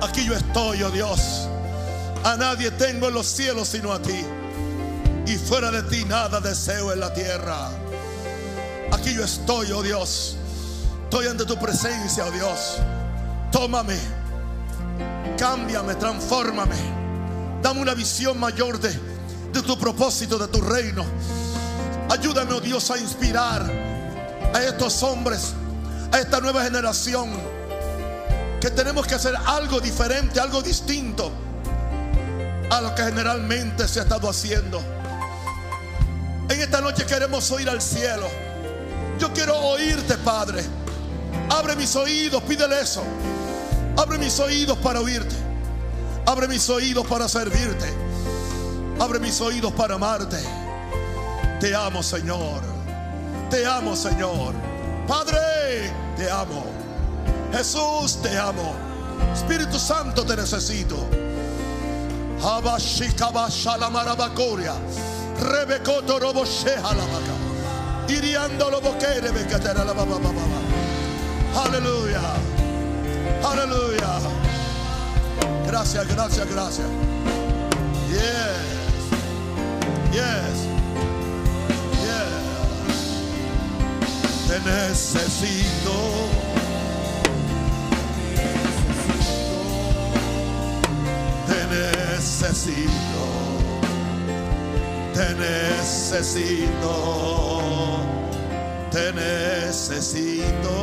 Aquí yo estoy, oh Dios. A nadie tengo en los cielos sino a ti. Y fuera de ti nada deseo en la tierra. Aquí yo estoy, oh Dios. Estoy ante tu presencia, oh Dios. Tómame. Cámbiame, transfórmame. Dame una visión mayor de, de tu propósito, de tu reino. Ayúdame, oh Dios, a inspirar a estos hombres, a esta nueva generación, que tenemos que hacer algo diferente, algo distinto a lo que generalmente se ha estado haciendo. En esta noche queremos oír al cielo. Yo quiero oírte, Padre. Abre mis oídos, pídele eso. Abre mis oídos para oírte. Abre mis oídos para servirte. Abre mis oídos para amarte. Te amo, Señor. Te amo, Señor. Padre, te amo. Jesús, te amo. Espíritu Santo, te necesito. Rebekoto robo shehalabaka. Iriando lo boquere bekatera la. Aleluya. Aleluya. Gracias, gracias, gracias. Yes. Yes. Yes. Te necesito. Necesito. Te necesito. Te necesito.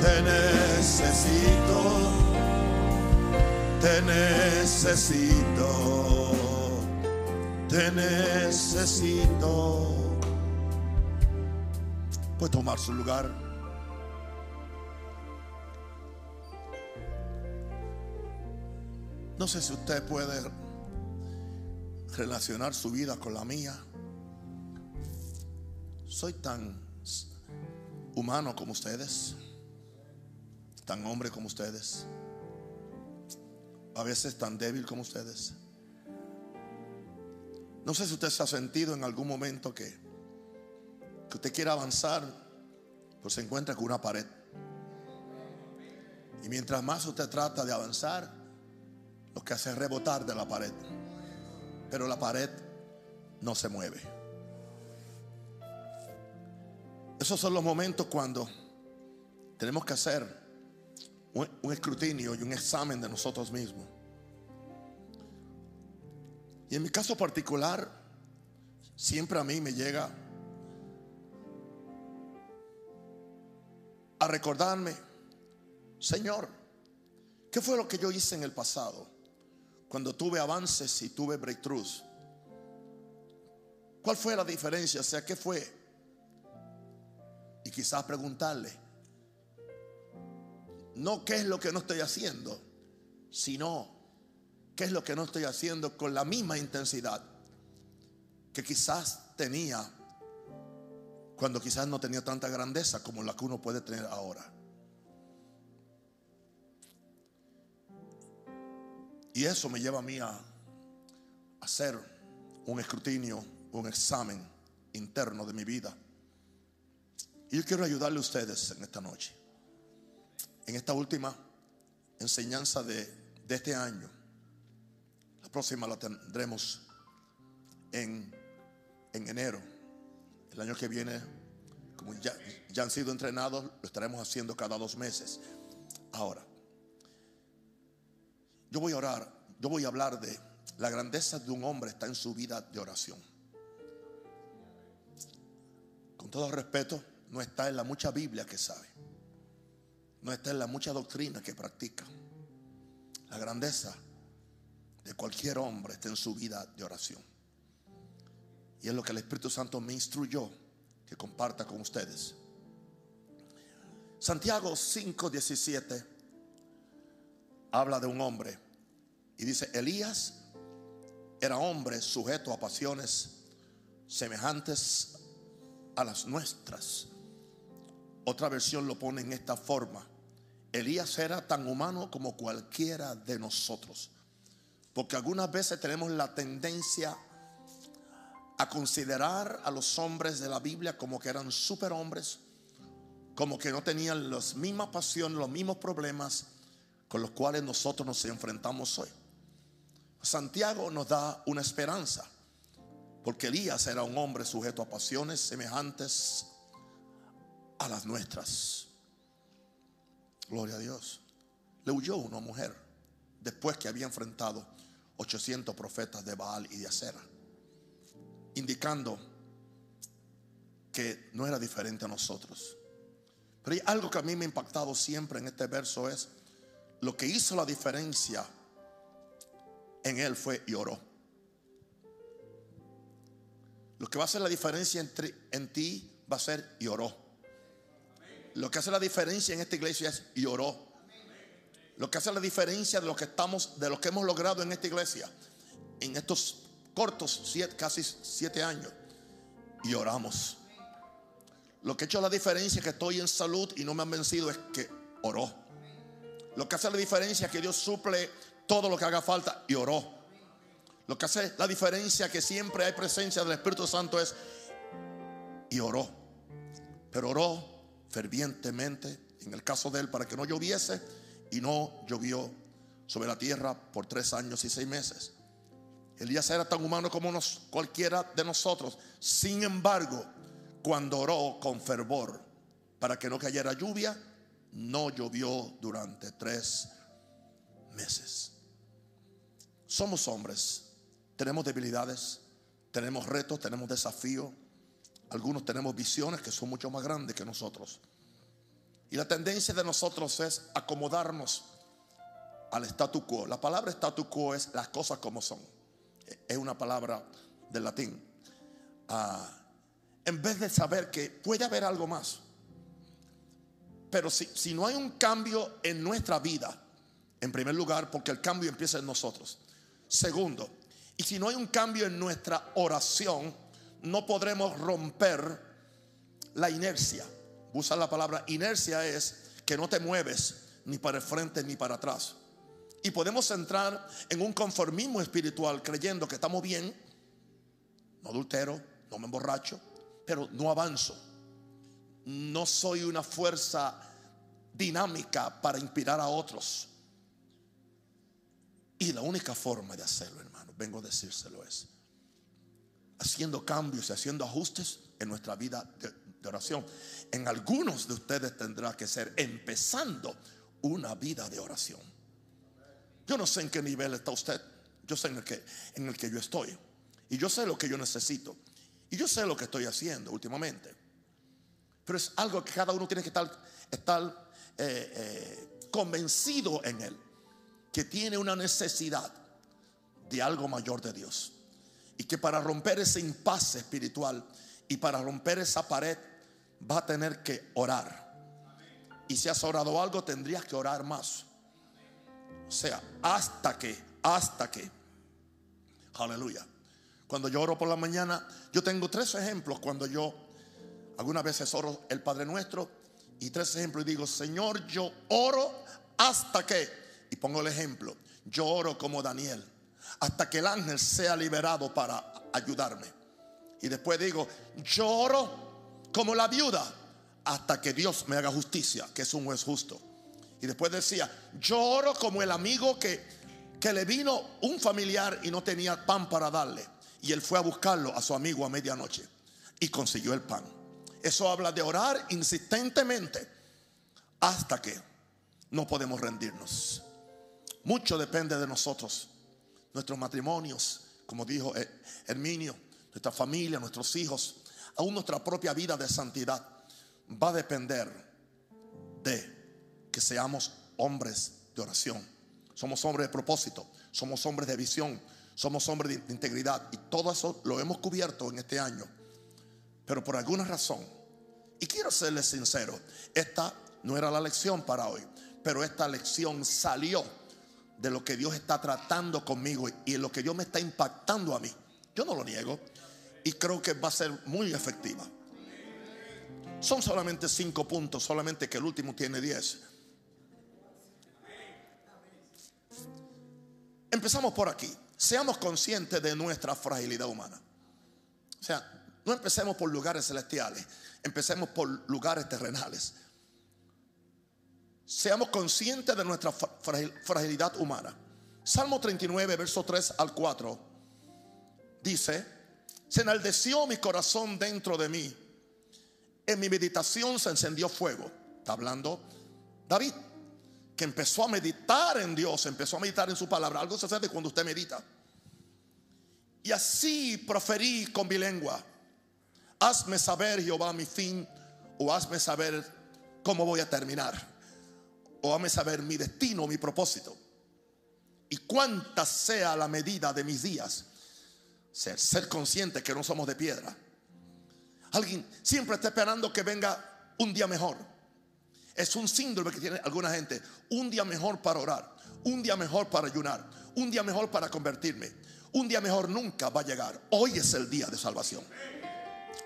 Te necesito. Te necesito. Te necesito. Puede tomar su lugar. No sé si usted puede relacionar su vida con la mía. Soy tan humano como ustedes, tan hombre como ustedes, a veces tan débil como ustedes. No sé si usted se ha sentido en algún momento que, que usted quiere avanzar, pues se encuentra con una pared. Y mientras más usted trata de avanzar, lo que hace es rebotar de la pared. Pero la pared no se mueve. Esos son los momentos cuando tenemos que hacer un, escrutinio y un examen de nosotros mismos. Y en mi caso particular, siempre a mí me llega a recordarme, Señor, ¿qué fue lo que yo hice en el pasado? Cuando tuve avances y tuve breakthroughs. ¿Cuál fue la diferencia? O sea, ¿qué fue? Y quizás preguntarle, no qué es lo que no estoy haciendo, sino qué es lo que no estoy haciendo con la misma intensidad que quizás tenía cuando quizás no tenía tanta grandeza como la que uno puede tener ahora. Y eso me lleva a mí a hacer un escrutinio, un examen interno de mi vida. Y yo quiero ayudarle a ustedes en esta noche, en esta última enseñanza de, este año. La próxima la tendremos en, en enero. El año que viene, como ya, ya han sido entrenados, lo estaremos haciendo cada dos meses. Ahora, yo voy a orar, yo voy a hablar de la grandeza de un hombre está en su vida de oración. Con todo respeto, no está en la mucha Biblia que sabe. No está en la mucha doctrina que practica. La grandeza de cualquier hombre está en su vida de oración. Y es lo que el Espíritu Santo me instruyó que comparta con ustedes. Santiago 5:17 habla de un hombre y dice, Elías era hombre sujeto a pasiones semejantes a las nuestras. Otra versión lo pone en esta forma. Elías era tan humano como cualquiera de nosotros. Porque algunas veces tenemos la tendencia a considerar a los hombres de la Biblia como que eran superhombres, como que no tenían las mismas pasiones, los mismos problemas, con los cuales nosotros nos enfrentamos hoy. Santiago nos da una esperanza, porque Elías era un hombre sujeto a pasiones semejantes a las nuestras. Gloria a Dios. Le huyó una mujer después que había enfrentado 800 profetas de Baal y de Acera, indicando que no era diferente a nosotros. Pero hay algo que a mí me ha impactado siempre en este verso es lo que hizo la diferencia en él fue y oró. Lo que va a hacer la diferencia entre, en ti va a ser y oró. Lo que hace la diferencia en esta iglesia es y oró. Lo que hace la diferencia de lo que estamos, de lo que hemos logrado en esta iglesia, en estos cortos casi siete años, y oramos. Lo que ha hecho la diferencia que estoy en salud y no me han vencido es que oró. Lo que hace la diferencia es que Dios suple todo lo que haga falta y oró. Lo que hace la diferencia que siempre hay presencia del Espíritu Santo es y oró. Pero oró fervientemente, en el caso de él, para que no lloviese y no llovió sobre la tierra por tres años y seis meses. Elías era tan humano como cualquiera de nosotros. Sin embargo, cuando oró con fervor para que no cayera lluvia, no llovió durante tres meses. Somos hombres, tenemos debilidades, tenemos retos, tenemos desafíos. Algunos tenemos visiones que son mucho más grandes que nosotros. Y la tendencia de nosotros es acomodarnos al statu quo. La palabra statu quo es las cosas como son. Es una palabra del latín. Ah, en vez de saber que puede haber algo más. Pero si, si no hay un cambio en nuestra vida, en primer lugar, porque el cambio empieza en nosotros. Segundo, y si no hay un cambio en nuestra oración, no podremos romper la inercia. Usa la palabra inercia es que no te mueves ni para el frente ni para atrás. Y podemos entrar en un conformismo espiritual creyendo que estamos bien, no adultero, no me emborracho, pero no avanzo. No soy una fuerza dinámica para inspirar a otros. Y la única forma de hacerlo, hermano, vengo a decírselo es haciendo cambios y haciendo ajustes en nuestra vida de, oración. En algunos de ustedes tendrá que ser empezando una vida de oración. Yo no sé en qué nivel está usted. Yo sé en el que, en el que yo estoy. Y yo sé lo que yo necesito. Y yo sé lo que estoy haciendo últimamente. Pero es algo que cada uno tiene que estar, estar eh, eh, convencido en él que tiene una necesidad de algo mayor de Dios. Y que para romper ese impasse espiritual y para romper esa pared va a tener que orar. Y si has orado algo, tendrías que orar más. O sea, hasta que, hasta que. Aleluya. Cuando yo oro por la mañana, yo tengo tres ejemplos cuando yo algunas veces oro el Padre Nuestro y tres ejemplos y digo, Señor, yo oro hasta que y pongo el ejemplo. Yo oro como Daniel hasta que el ángel sea liberado para ayudarme. Y después digo, yo oro como la viuda hasta que Dios me haga justicia, que es un juez justo. Y después decía, yo oro como el amigo que, que le vino un familiar y no tenía pan para darle. Y él fue a buscarlo a su amigo a medianoche y consiguió el pan. Eso habla de orar insistentemente hasta que no podemos rendirnos. Mucho depende de nosotros. Nuestros matrimonios, como dijo Herminio, nuestra familia, nuestros hijos, aún nuestra propia vida de santidad, va a depender de que seamos hombres de oración. Somos hombres de propósito, somos hombres de visión, somos hombres de integridad. Y todo eso lo hemos cubierto en este año. Pero por alguna razón, y quiero serles sincero, esta no era la lección para hoy, pero esta lección salió de lo que Dios está tratando conmigo y lo que Dios me está impactando a mí. Yo no lo niego y creo que va a ser muy efectiva. Son solamente cinco puntos, solamente que el último tiene diez. Empezamos por aquí. Seamos conscientes de nuestra fragilidad humana. O sea, no empecemos por lugares celestiales, empecemos por lugares terrenales. seamos conscientes de nuestra fragilidad humana. Salmo 39, verso 3 al 4, dice, se enaldeció mi corazón dentro de mí, en mi meditación se encendió fuego. Está hablando David, que empezó a meditar en Dios, empezó a meditar en su palabra. Algo se cuando usted medita. Y así proferí con mi lengua, hazme saber Jehová mi fin, o hazme saber cómo voy a terminar, o hazme saber mi destino, mi propósito y cuánta sea la medida de mis días. Ser, ser consciente que no somos de piedra. Alguien siempre está esperando que venga un día mejor. Es un síndrome que tiene alguna gente. Un día mejor para orar. Un día mejor para ayunar. Un día mejor para convertirme. Un día mejor nunca va a llegar. Hoy es el día de salvación.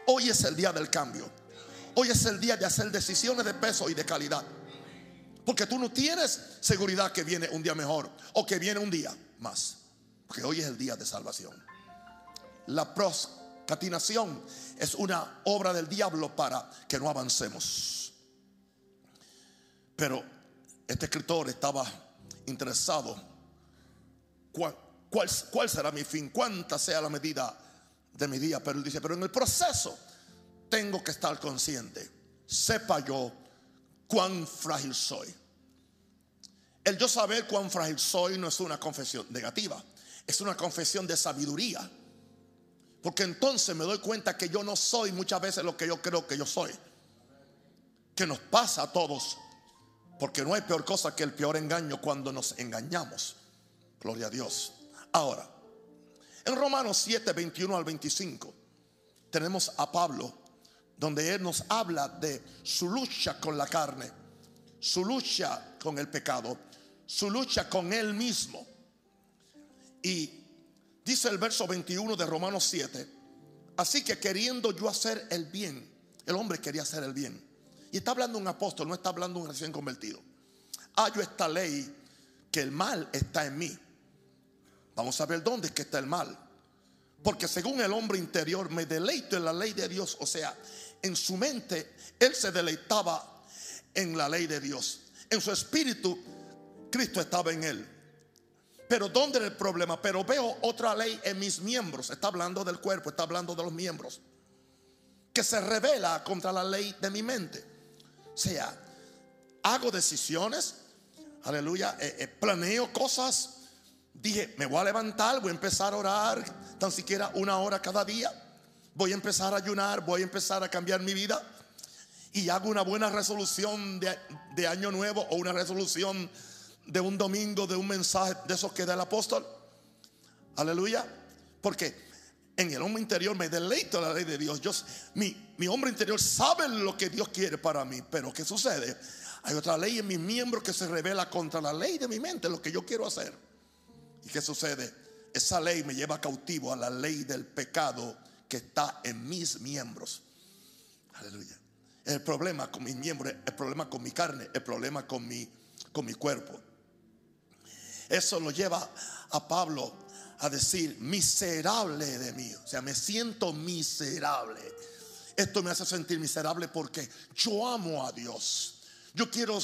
Hoy es el día del cambio. Hoy es el día de hacer decisiones de peso y de calidad. Porque tú no tienes seguridad que viene un día mejor o que viene un día más. Porque hoy es el día de salvación. La proscatinación es una obra del diablo para que no avancemos. Pero este escritor estaba interesado. ¿Cuál, cuál será mi fin? ¿Cuánta sea la medida de mi día? Pero él dice, pero en el proceso tengo que estar consciente. Sepa yo cuán frágil soy. El yo saber cuán frágil soy no es una confesión negativa, es una confesión de sabiduría. Porque entonces me doy cuenta que yo no soy muchas veces lo que yo creo que yo soy. Que nos pasa a todos. Porque no hay peor cosa que el peor engaño cuando nos engañamos. Gloria a Dios. Ahora, en Romanos 7, 21 al 25, tenemos a Pablo donde Él nos habla de su lucha con la carne, su lucha con el pecado, su lucha con Él mismo. Y dice el verso 21 de Romanos 7, así que queriendo yo hacer el bien, el hombre quería hacer el bien. Y está hablando un apóstol, no está hablando un recién convertido. Hallo esta ley que el mal está en mí. Vamos a ver dónde es que está el mal. Porque según el hombre interior me deleito en la ley de Dios. O sea, en su mente él se deleitaba en la ley de Dios. En su espíritu Cristo estaba en él. Pero ¿dónde era el problema? Pero veo otra ley en mis miembros. Está hablando del cuerpo, está hablando de los miembros. Que se revela contra la ley de mi mente. O sea, hago decisiones. Aleluya. Eh, eh, planeo cosas. Dije, me voy a levantar, voy a empezar a orar tan siquiera una hora cada día voy a empezar a ayunar, voy a empezar a cambiar mi vida y hago una buena resolución de, año nuevo o una resolución de un domingo, de un mensaje de esos que da el apóstol. Aleluya. Porque en el hombre interior me deleito la ley de Dios. Yo, mi, mi hombre interior sabe lo que Dios quiere para mí. Pero ¿qué sucede? Hay otra ley en mis miembros que se revela contra la ley de mi mente, lo que yo quiero hacer. ¿Y qué sucede? Esa ley me lleva cautivo a la ley del pecado que está en mis miembros. Aleluya. El problema con mis miembros, el problema con mi carne, el problema con mi, con mi cuerpo. Eso lo lleva a Pablo a decir, miserable de mí. O sea, me siento miserable. Esto me hace sentir miserable porque yo amo a Dios. Yo quiero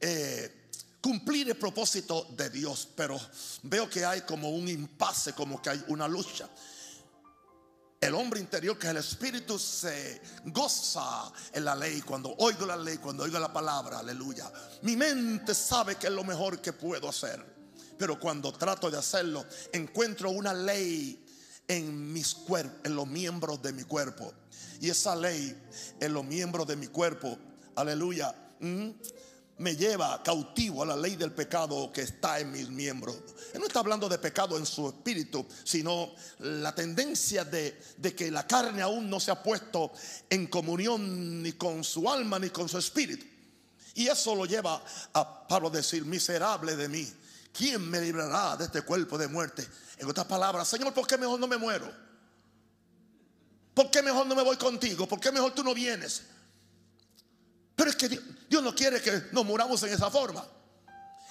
eh, cumplir el propósito de Dios, pero veo que hay como un impasse, como que hay una lucha. El hombre interior, que es el espíritu, se goza en la ley. Cuando oigo la ley, cuando oigo la palabra, aleluya. Mi mente sabe que es lo mejor que puedo hacer. Pero cuando trato de hacerlo, encuentro una ley en mis cuerpos, en los miembros de mi cuerpo. Y esa ley en los miembros de mi cuerpo, aleluya, me lleva cautivo a la ley del pecado que está en mis miembros. Él no está hablando de pecado en su espíritu, sino la tendencia de, que la carne aún no se ha puesto en comunión ni con su alma ni con su espíritu. Y eso lo lleva a Pablo decir, miserable de mí, ¿quién me librará de este cuerpo de muerte? En otras palabras, Señor, ¿por qué mejor no me muero? ¿Por qué mejor no me voy contigo? ¿Por qué mejor tú no vienes? Pero es que Dios, no quiere que nos muramos en esa forma.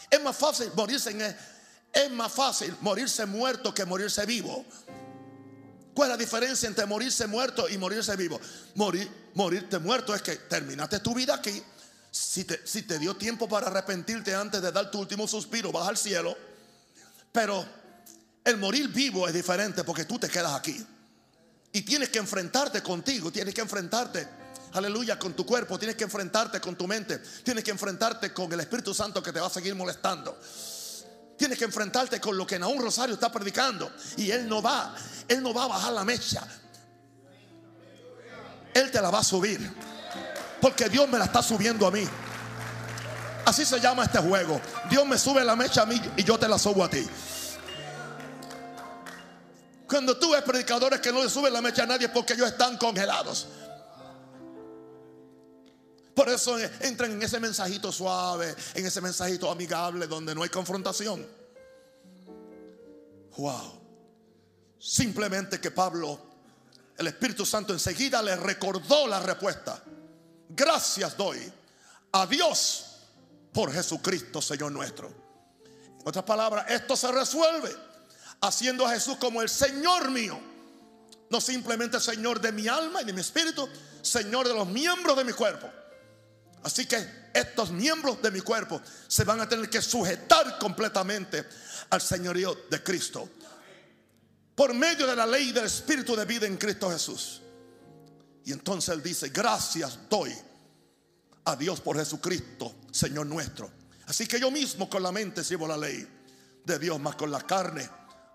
Es más fácil morirse en e, es más fácil morirse muerto que morirse vivo. ¿Cuál es la diferencia entre morirse muerto y morirse vivo? Morir, morirte muerto es que terminaste tu vida aquí, Si te, si te dio tiempo para arrepentirte antes de dar tu último suspiro, vas al cielo. Pero el morir vivo es diferente porque tú te quedas aquí. Y tienes que enfrentarte contigo, tienes que enfrentarte, aleluya, con tu cuerpo, tienes que enfrentarte con tu mente, tienes que enfrentarte con el Espíritu Santo que te va a seguir molestando. Tienes que enfrentarte con lo que Naúm Rosario está predicando. Y Él no va, Él no va a bajar la mecha. Él te la va a subir. Porque Dios me la está subiendo a mí. Así se llama este juego. Dios me sube la mecha a mí y yo te la subo a ti. Cuando tú ves predicadores que no le suben la mecha a nadie porque ellos están congelados. Por eso entran en ese mensajito suave, en ese mensajito amigable donde no hay confrontación. Wow. Simplemente que Pablo, el Espíritu Santo enseguida le recordó la respuesta. Gracias doy a Dios por Jesucristo, Señor nuestro. En otras palabras, esto se resuelve haciendo a Jesús como el Señor mío. No simplemente Señor de mi alma y de mi espíritu, Señor de los miembros de mi cuerpo. Así que estos miembros de mi cuerpo se van a tener que sujetar completamente al señorío de Cristo. Por medio de la ley del Espíritu de vida en Cristo Jesús. Y entonces Él dice, gracias doy a Dios por Jesucristo, Señor nuestro. Así que yo mismo con la mente sirvo la ley de Dios, más con la carne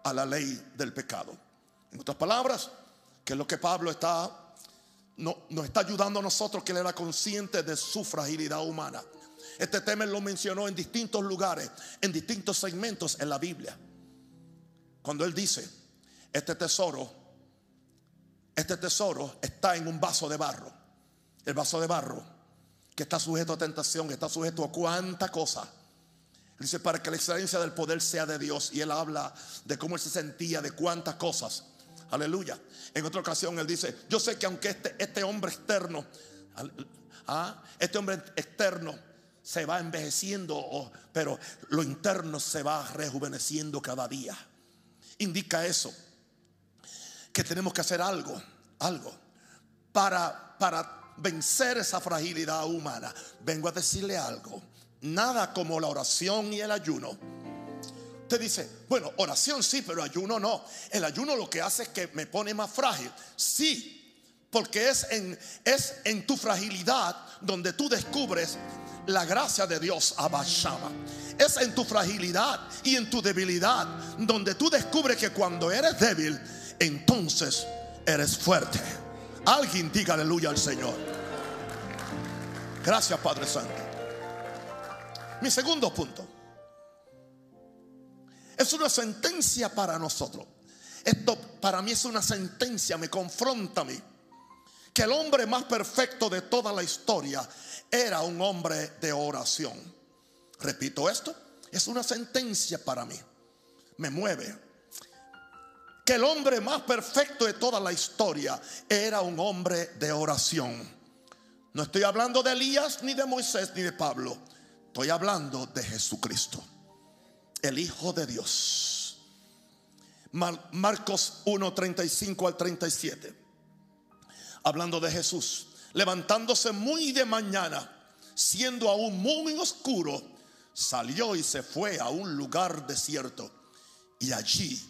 a la ley del pecado. En otras palabras, que es lo que Pablo está no, nos está ayudando a nosotros que él era consciente de su fragilidad humana. Este tema lo mencionó en distintos lugares, en distintos segmentos en la Biblia. Cuando él dice, este tesoro, este tesoro está en un vaso de barro. El vaso de barro que está sujeto a tentación, que está sujeto a cuánta cosa Dice, para que la excelencia del poder sea de Dios. Y él habla de cómo él se sentía, de cuántas cosas. Aleluya. En otra ocasión él dice, yo sé que aunque este, este hombre externo, ¿ah? este hombre externo se va envejeciendo, pero lo interno se va rejuveneciendo cada día. Indica eso. Que tenemos que hacer algo, algo, para, para vencer esa fragilidad humana. Vengo a decirle algo nada como la oración y el ayuno. Usted dice, bueno, oración sí, pero ayuno no. El ayuno lo que hace es que me pone más frágil. Sí, porque es en, es en tu fragilidad donde tú descubres la gracia de Dios, Abashama. Es en tu fragilidad y en tu debilidad donde tú descubres que cuando eres débil, entonces eres fuerte. Alguien diga aleluya al Señor. Gracias, Padre Santo. Mi segundo punto. Es una sentencia para nosotros. Esto para mí es una sentencia, me confronta a mí. Que el hombre más perfecto de toda la historia era un hombre de oración. Repito esto, es una sentencia para mí. Me mueve. Que el hombre más perfecto de toda la historia era un hombre de oración. No estoy hablando de Elías, ni de Moisés, ni de Pablo. Estoy hablando de Jesucristo, el Hijo de Dios. Marcos 1, 35 al 37. Hablando de Jesús, levantándose muy de mañana, siendo aún muy oscuro, salió y se fue a un lugar desierto y allí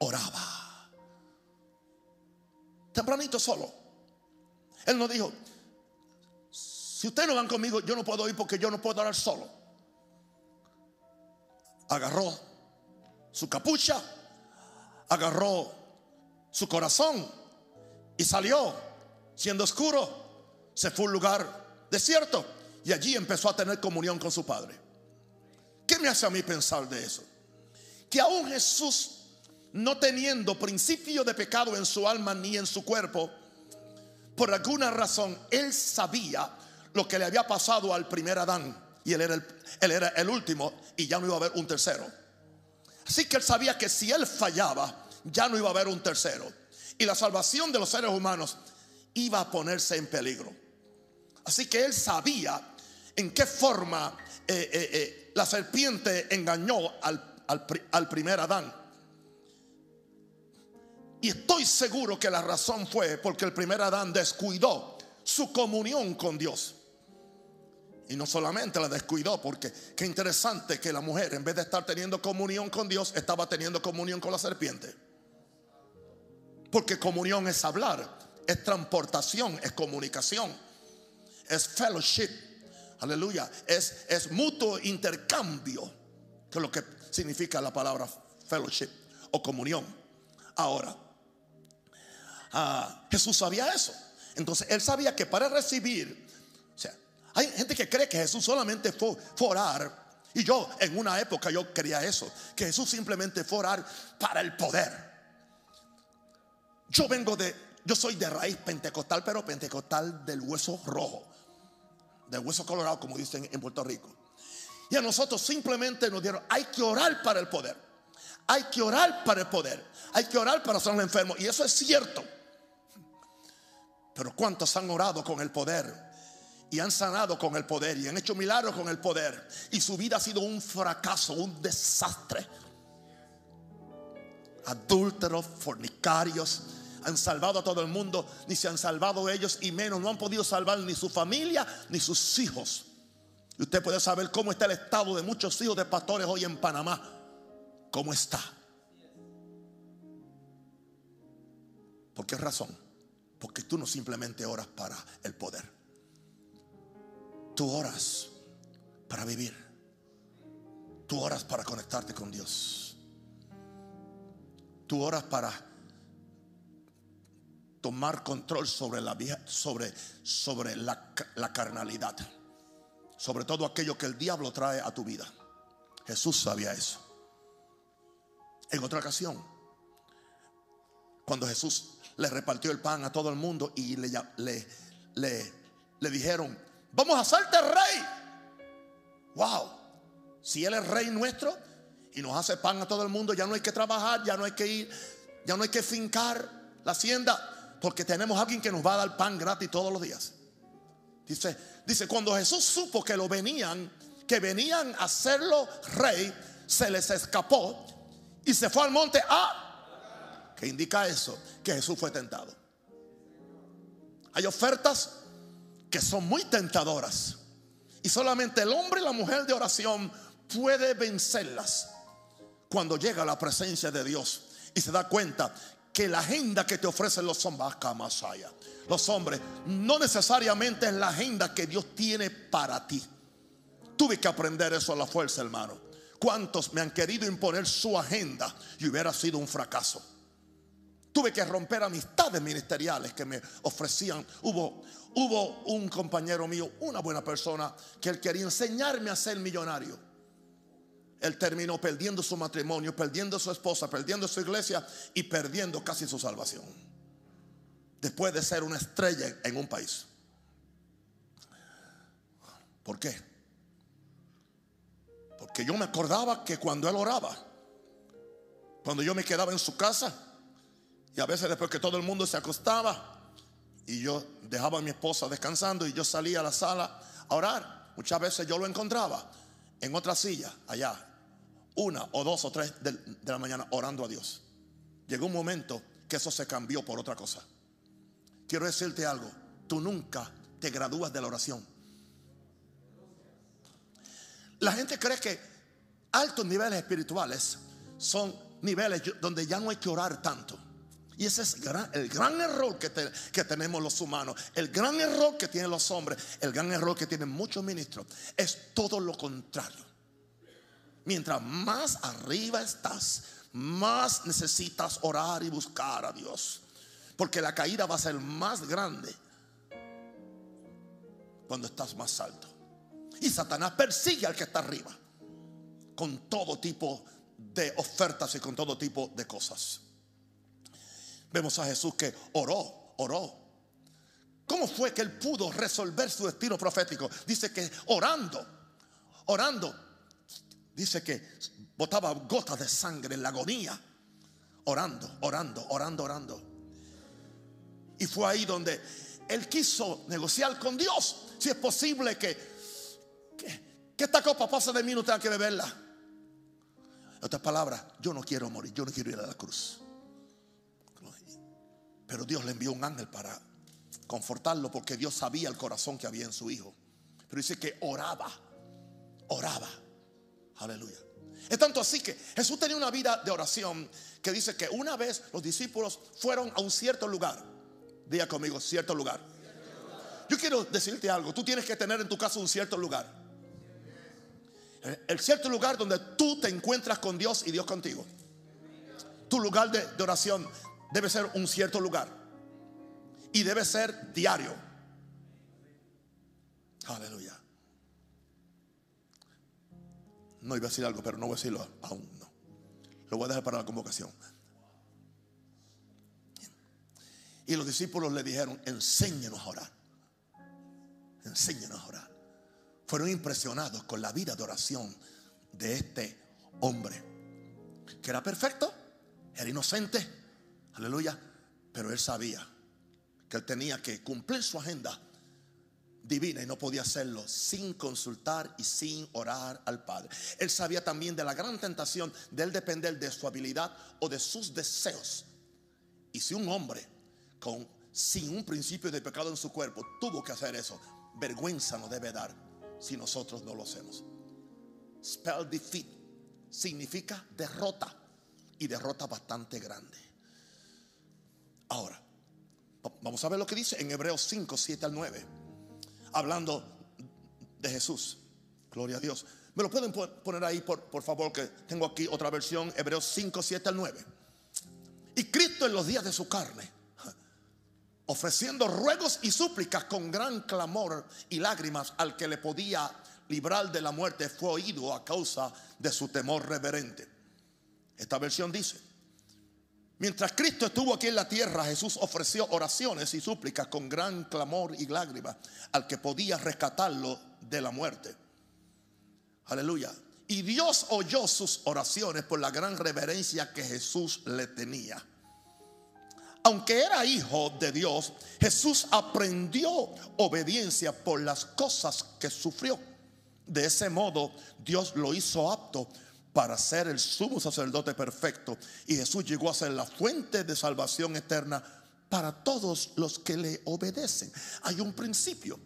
oraba. Tempranito solo. Él no dijo, si ustedes no van conmigo, yo no puedo ir porque yo no puedo orar solo. Agarró su capucha, agarró su corazón y salió, siendo oscuro, se fue a un lugar desierto y allí empezó a tener comunión con su Padre. ¿Qué me hace a mí pensar de eso? Que aún Jesús, no teniendo principio de pecado en su alma ni en su cuerpo, por alguna razón, él sabía lo que le había pasado al primer Adán. Y él era, el, último y ya no iba a haber un tercero. Así que él sabía que si él fallaba, ya no iba a haber un tercero. Y la salvación de los seres humanos iba a ponerse en peligro. Así que él sabía en qué forma eh, eh, eh, la serpiente engañó al primer Adán. Y estoy seguro que la razón fue porque el primer Adán descuidó su comunión con Dios. Y no solamente la descuidó, porque qué interesante que la mujer, en vez de estar teniendo comunión con Dios, estaba teniendo comunión con la serpiente. Porque comunión es hablar, es transportación, es comunicación, es fellowship. Aleluya. Es, es mutuo intercambio, que es lo que significa la palabra fellowship o comunión. Ahora, ah, Jesús sabía eso. Entonces, él sabía que para recibir hay gente que cree que Jesús solamente fue, orar. Y yo en una época yo creía eso, que Jesús simplemente fue orar para el poder. Yo vengo de, yo soy de raíz pentecostal, pero pentecostal del hueso rojo, del hueso colorado, como dicen en Puerto Rico. Y a nosotros simplemente nos dieron, hay que orar para el poder. Hay que orar para el poder. Hay que orar para ser enfermos. Y eso es cierto. Pero ¿cuántos han orado con el poder? Y han sanado con el poder y han hecho milagros con el poder. Y su vida ha sido un fracaso, un desastre. Adúlteros, fornicarios, han salvado a todo el mundo, ni se han salvado ellos y menos, no han podido salvar ni su familia ni sus hijos. Y usted puede saber cómo está el estado de muchos hijos de pastores hoy en Panamá. ¿Cómo está? ¿Por qué razón? Porque tú no simplemente oras para el poder. Tú oras para vivir. Tú oras para conectarte con Dios. Tú oras para tomar control sobre la sobre, sobre la, la carnalidad. Sobre todo aquello que el diablo trae a tu vida. Jesús sabía eso. En otra ocasión, cuando Jesús le repartió el pan a todo el mundo y le, le, le, le dijeron, Vamos a hacerte rey. Wow. Si Él es rey nuestro y nos hace pan a todo el mundo, ya no hay que trabajar, ya no hay que ir, ya no hay que fincar la hacienda, porque tenemos a alguien que nos va a dar pan gratis todos los días. Dice, dice, cuando Jesús supo que lo venían, que venían a hacerlo rey, se les escapó y se fue al monte a, que indica eso, que Jesús fue tentado. Hay ofertas son muy tentadoras. Y solamente el hombre y la mujer de oración puede vencerlas cuando llega a la presencia de Dios y se da cuenta que la agenda que te ofrecen los hombres, los hombres, no necesariamente es la agenda que Dios tiene para ti. Tuve que aprender eso a la fuerza, hermano. ¿Cuántos me han querido imponer su agenda y hubiera sido un fracaso? Tuve que romper amistades ministeriales que me ofrecían. Hubo, hubo un compañero mío, una buena persona, que él quería enseñarme a ser millonario. Él terminó perdiendo su matrimonio, perdiendo su esposa, perdiendo su iglesia y perdiendo casi su salvación. Después de ser una estrella en un país. ¿Por qué? Porque yo me acordaba que cuando él oraba, cuando yo me quedaba en su casa, y a veces después que todo el mundo se acostaba y yo dejaba a mi esposa descansando y yo salía a la sala a orar, muchas veces yo lo encontraba en otra silla allá, una o dos o tres de, la mañana orando a Dios. Llegó un momento que eso se cambió por otra cosa. Quiero decirte algo, tú nunca te gradúas de la oración. La gente cree que altos niveles espirituales son niveles donde ya no hay que orar tanto. Y ese es el gran error que, que, tenemos los humanos, el gran error que tienen los hombres, el gran error que tienen muchos ministros, es todo lo contrario. Mientras más arriba estás, más necesitas orar y buscar a Dios. Porque la caída va a ser más grande cuando estás más alto. Y Satanás persigue al que está arriba con todo tipo de ofertas y con todo tipo de cosas. Vemos a Jesús que oró, oró. ¿Cómo fue que él pudo resolver su destino profético? Dice que orando, orando, dice que botaba gotas de sangre en la agonía. Orando, orando, orando, orando. Y fue ahí donde él quiso negociar con Dios. Si es posible que, que, esta copa pase de mí, no tenga que beberla. En otras palabras, yo no quiero morir, yo no quiero ir a la cruz. Pero Dios le envió un ángel para confortarlo porque Dios sabía el corazón que había en su hijo. pero dice que oraba, oraba. Aleluya. Es tanto así que Jesús tenía una vida de oración que dice que una vez los discípulos fueron a un cierto lugar. Diga conmigo, cierto lugar. Yo quiero decirte algo. Tú tienes que tener en tu casa un cierto lugar. El cierto lugar donde tú te encuentras con Dios y Dios contigo. Tu lugar de, de oración debe ser un cierto lugar. Y debe ser diario. Aleluya. No iba a decir algo, pero no voy a decirlo aún. No. Lo voy a dejar para la convocación. Y los discípulos le dijeron, enséñenos a orar. Enséñenos a orar. Fueron impresionados con la vida de oración de este hombre. Que era perfecto, era inocente. Aleluya. Pero él sabía que él tenía que cumplir su agenda divina y no podía hacerlo sin consultar y sin orar al Padre. Él sabía también de la gran tentación de él depender de su habilidad o de sus deseos. Y si un hombre con sin un principio de pecado en su cuerpo tuvo que hacer eso, vergüenza nos debe dar si nosotros no lo hacemos. Spell defeat significa derrota y derrota bastante grande. Ahora, vamos a ver lo que dice en Hebreos 5, 7 al 9 hablando de Jesús. Gloria a Dios. ¿Me lo pueden poner ahí, por, por favor? Que tengo aquí otra versión, Hebreos 5, 7 al 9. Y Cristo en los días de su carne, ofreciendo ruegos y súplicas con gran clamor y lágrimas al que le podía librar de la muerte, fue oído a causa de su temor reverente. Esta versión dice, Mientras Cristo estuvo aquí en la tierra, Jesús ofreció oraciones y súplicas con gran clamor y lágrimas al que podía rescatarlo de la muerte. Aleluya. Y Dios oyó sus oraciones por la gran reverencia que Jesús le tenía. Aunque era hijo de Dios, Jesús aprendió obediencia por las cosas que sufrió. De ese modo, Dios lo hizo apto para ser el sumo sacerdote perfecto. Y Jesús llegó a ser la fuente de salvación eterna para todos los que le obedecen. Hay un principio.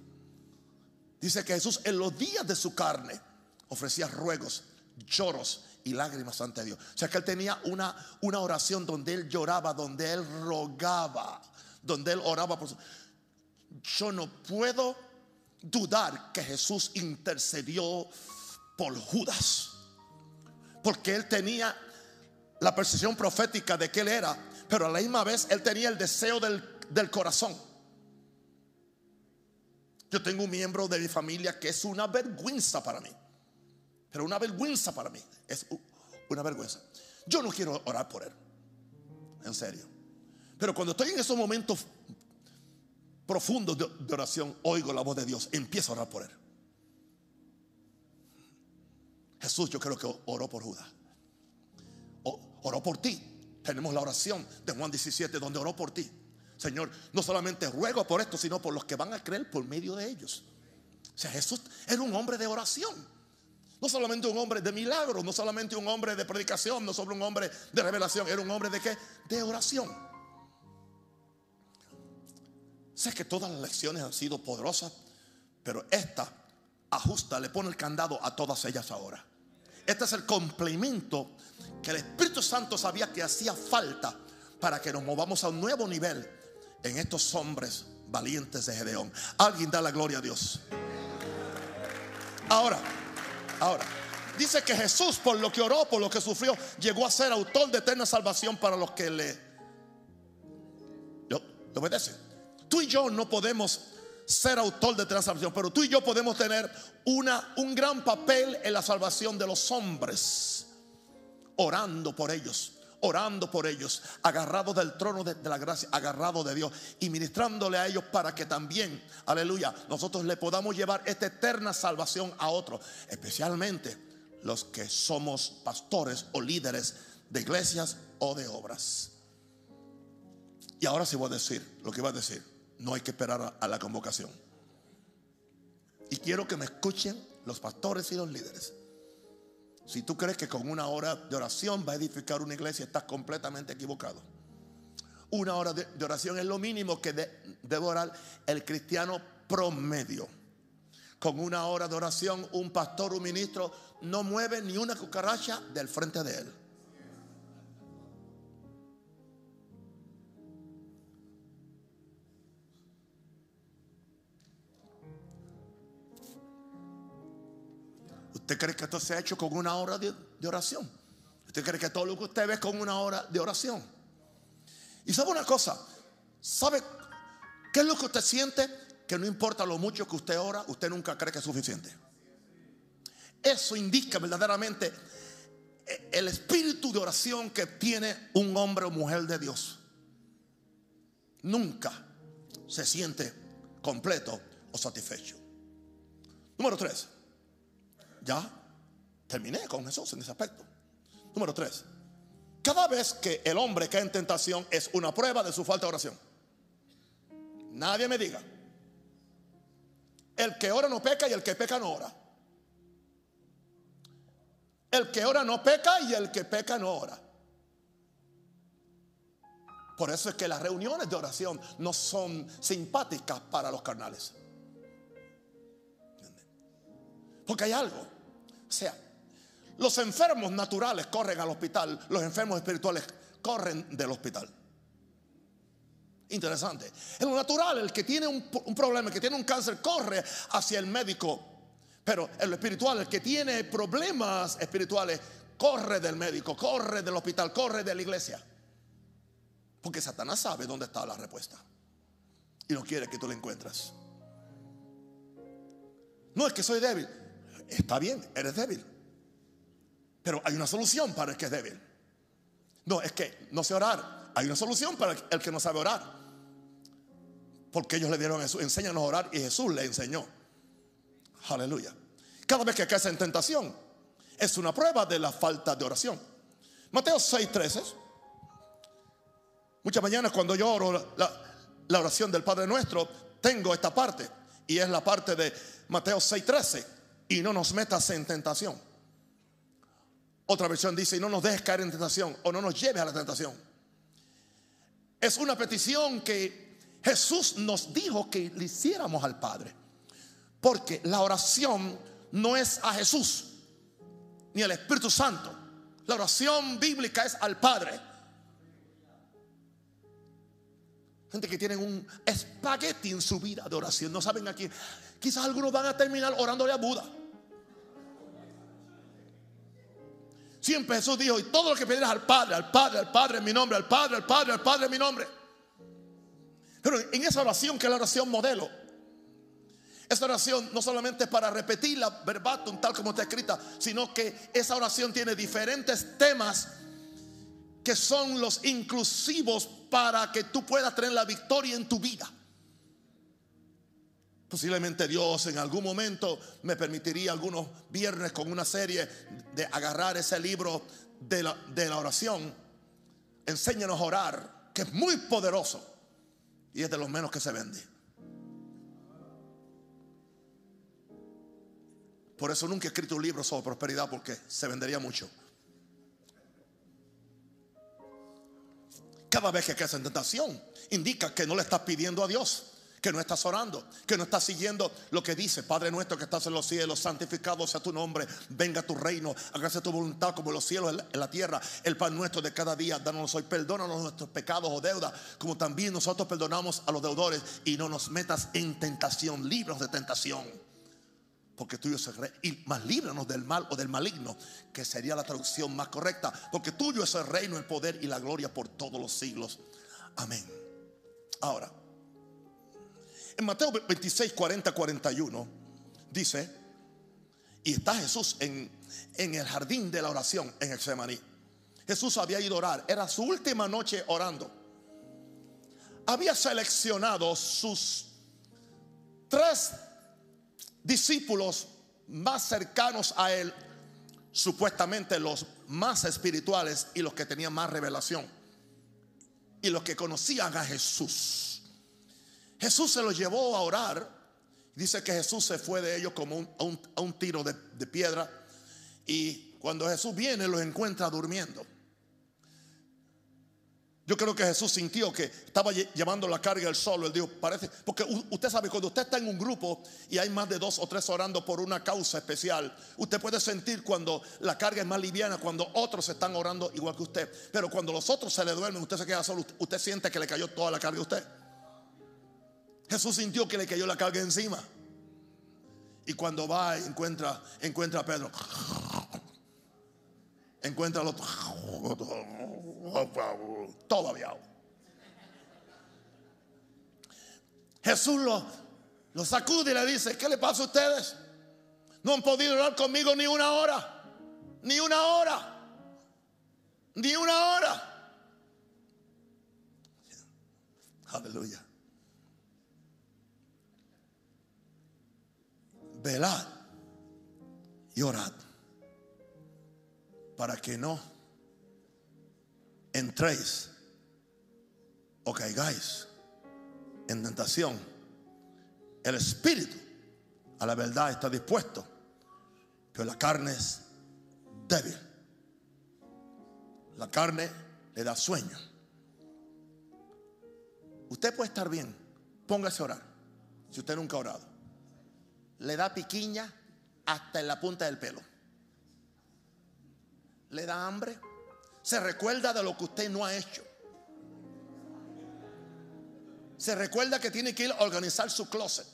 Dice que Jesús en los días de su carne ofrecía ruegos, lloros y lágrimas ante Dios. O sea que él tenía una, una oración donde él lloraba, donde él rogaba, donde él oraba. Por... Yo no puedo dudar que Jesús intercedió por Judas. Porque él tenía la percepción profética de que él era, pero a la misma vez él tenía el deseo del, corazón. Yo tengo un miembro de mi familia que es una vergüenza para mí. Pero una vergüenza para mí. Es una vergüenza. Yo no quiero orar por él. En serio. Pero cuando estoy en esos momentos profundos de, de oración, oigo la voz de Dios. Empiezo a orar por él. Jesús yo creo que oró por Judas. Oró por ti. Tenemos la oración de Juan 17 donde oró por ti. Señor, no solamente ruego por esto, sino por los que van a creer por medio de ellos. O sea, Jesús era un hombre de oración. No solamente un hombre de milagro, no solamente un hombre de predicación, no solo un hombre de revelación, era un hombre de qué? De oración. Sé que todas las lecciones han sido poderosas, pero esta ajusta, le pone el candado a todas ellas ahora. Este es el complemento que el Espíritu Santo sabía que hacía falta para que nos movamos a un nuevo nivel en estos hombres valientes de Gedeón. Alguien da la gloria a Dios. Ahora, ahora, dice que Jesús, por lo que oró, por lo que sufrió, llegó a ser autor de eterna salvación para los que le, le obedecen. Tú y yo no podemos ser autor de salvación, pero tú y yo podemos tener una, un gran papel en la salvación de los hombres, orando por ellos, orando por ellos, agarrado del trono de, la gracia, agarrado de Dios y ministrándole a ellos para que también, aleluya, nosotros le podamos llevar esta eterna salvación a otros, especialmente los que somos pastores o líderes de iglesias o de obras. Y ahora sí voy a decir lo que iba a decir no hay que esperar a, la convocación. Y quiero que me escuchen los pastores y los líderes. Si tú crees que con una hora de oración va a edificar una iglesia, estás completamente equivocado. Una hora de, oración es lo mínimo que debe orar el cristiano promedio. con una hora de oración, un pastor, un ministro, no mueve ni una cucaracha del frente de él. ¿Usted cree que esto se ha hecho con una hora de, oración? ¿Usted cree que todo lo que usted ve es con una hora de oración? Y sabe una cosa, ¿sabe qué es lo que usted siente? que no importa lo mucho que usted ora, usted nunca cree que es suficiente. Eso indica verdaderamente el espíritu de oración que tiene un hombre o mujer de Dios. Nunca se siente completo o satisfecho. Número tres. Ya terminé con Jesús en ese aspecto. Número tres. Cada vez que el hombre cae en tentación es una prueba de su falta de oración. Nadie me diga el que ora no peca y el que peca no ora. El que ora no peca y el que peca no ora. Por eso es que las reuniones de oración no son simpáticas para los carnales. Porque hay algo. O sea, los enfermos naturales corren al hospital, los enfermos espirituales corren del hospital. Interesante. En lo natural, el que tiene un, problema, el que tiene un cáncer, corre hacia el médico. Pero en lo espiritual, el que tiene problemas espirituales, corre del médico, corre del hospital, corre de la iglesia. Porque Satanás sabe dónde está la respuesta. Y no quiere que tú la encuentres. No es que soy débil. Está bien, eres débil. Pero hay una solución para el que es débil. No, es que no sé orar. Hay una solución para el que no sabe orar. Porque ellos le dieron a Jesús, enséñanos a orar y Jesús le enseñó. Aleluya. Cada vez que caes en tentación es una prueba de la falta de oración. Mateo 6:13. Muchas mañanas cuando yo oro la, oración del Padre Nuestro, tengo esta parte. Y es la parte de Mateo 6:13. Y no nos metas en tentación. Otra versión dice, y no nos dejes caer en tentación o no nos lleves a la tentación. Es una petición que Jesús nos dijo que le hiciéramos al Padre. Porque la oración no es a Jesús ni al Espíritu Santo. La oración bíblica es al Padre. Gente que tienen un espagueti en su vida de oración. No saben aquí. Quizás algunos van a terminar orándole a Buda. Siempre Jesús dijo, y todo lo que pidieras al Padre, al Padre, al Padre en mi nombre, al Padre, al Padre, al Padre en mi nombre. Pero en esa oración, que es la oración modelo, esa oración no solamente es para repetirla verbatim, tal como está escrita, sino que esa oración tiene diferentes temas que son los inclusivos para que tú puedas tener la victoria en tu vida. Posiblemente Dios en algún momento me permitiría algunos viernes con una serie de agarrar ese libro de la, de la oración. Enséñanos a orar, que es muy poderoso. Y es de los menos que se vende. Por eso nunca he escrito un libro sobre prosperidad porque se vendería mucho. Cada vez que caes en tentación, indica que no le estás pidiendo a Dios que no estás orando, que no estás siguiendo lo que dice, Padre nuestro que estás en los cielos, santificado sea tu nombre, venga tu reino, hágase tu voluntad como en los cielos en la tierra, el pan nuestro de cada día, danos hoy, perdónanos nuestros pecados o deudas, como también nosotros perdonamos a los deudores y no nos metas en tentación, libros de tentación. Porque tuyo es el rey. Y más líbranos del mal o del maligno, que sería la traducción más correcta. Porque tuyo es el reino, el poder y la gloria por todos los siglos. Amén. Ahora, en Mateo 26, 40, 41 dice, y está Jesús en, en el jardín de la oración en Exemaní. Jesús había ido a orar, era su última noche orando. Había seleccionado sus tres discípulos más cercanos a él, supuestamente los más espirituales y los que tenían más revelación, y los que conocían a Jesús. Jesús se los llevó a orar. Dice que Jesús se fue de ellos como a, un, tiro de, piedra. Y cuando Jesús viene, los encuentra durmiendo. Yo creo que Jesús sintió que estaba llevando la carga él solo. Él dijo, parece, porque usted sabe, cuando usted está en un grupo y hay más de dos o tres orando por una causa especial, usted puede sentir cuando la carga es más liviana, cuando otros están orando igual que usted. Pero cuando los otros se le duermen, usted se queda solo, usted siente que le cayó toda la carga a usted. Jesús sintió que le cayó la carga encima. Y cuando va, encuentra, encuentra a Pedro. Encuentra al otro. Todavía. Jesús lo, sacude y le dice, ¿qué le pasa a ustedes? No han podido orar conmigo ni una hora. Ni una hora. Ni una hora. Aleluya. Velad y orad para que no entréis o caigáis en tentación. El espíritu a la verdad está dispuesto, pero la carne es débil. La carne le da sueño. Usted puede estar bien, póngase a orar, si usted nunca ha orado. Le da piquiña hasta en la punta del pelo. Le da hambre se recuerda de lo que usted no ha hecho. Se recuerda que tiene que ir a organizar su closet.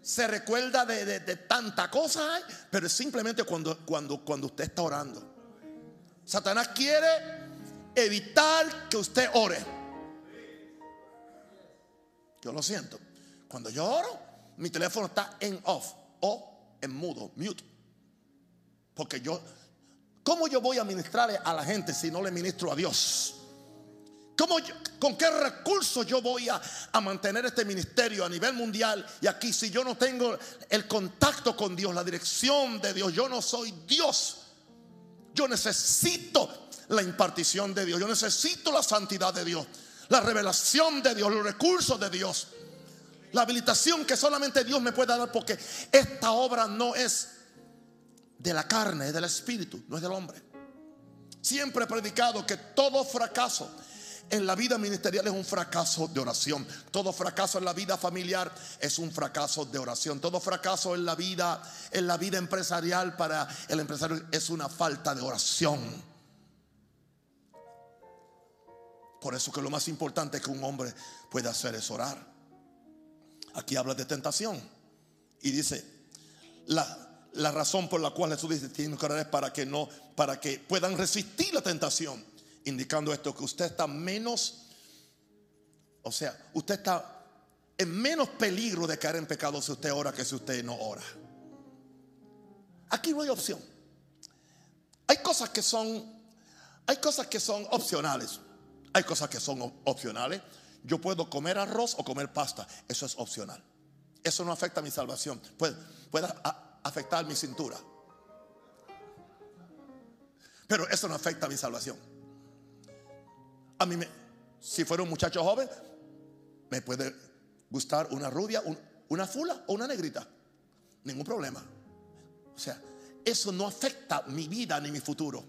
Se recuerda de, tanta cosa, pero es simplemente cuando, cuando, cuando usted está orando. Satanás quiere evitar que usted ore. Yo lo siento. Cuando yo oro, mi teléfono está en off o en mudo, mute. Porque yo ¿Cómo yo voy a ministrarle a la gente si no le ministro a Dios? ¿Cómo ¿Con qué recursos yo voy a, a, mantener este ministerio a nivel mundial y aquí si yo no tengo el contacto con Dios, la dirección de Dios? Yo no soy Dios. Yo necesito la impartición de Dios. Yo necesito la santidad de Dios, la revelación de Dios, los recursos de Dios, la habilitación que solamente Dios me puede dar porque esta obra no es de la carne, es del espíritu, no es del hombre. Siempre he predicado que todo fracaso en la vida ministerial es un fracaso de oración. Todo fracaso en la vida familiar es un fracaso de oración. Todo fracaso en la vida en la vida empresarial para el empresario es una falta de oración. Por eso que lo más importante que un hombre puede hacer es orar. Aquí habla de tentación y dice la la razón por la cual Jesús dice tienen que orar es para que no, para que puedan resistir la tentación, indicando esto que usted está menos, o sea, usted está en menos peligro de caer en pecado si usted ora que si usted no ora. Aquí no hay opción. Hay cosas que son, hay cosas que son opcionales. Hay cosas que son opcionales. Yo puedo comer arroz o comer pasta. Eso es opcional. Eso no afecta a mi salvación. Puede, puede afectar mi cintura. Pero eso no afecta a mi salvación. A mí, me, si fuera un muchacho joven, me puede gustar una rubia, una fula o una negrita. Ningún problema. O sea, eso no afecta mi vida ni mi futuro.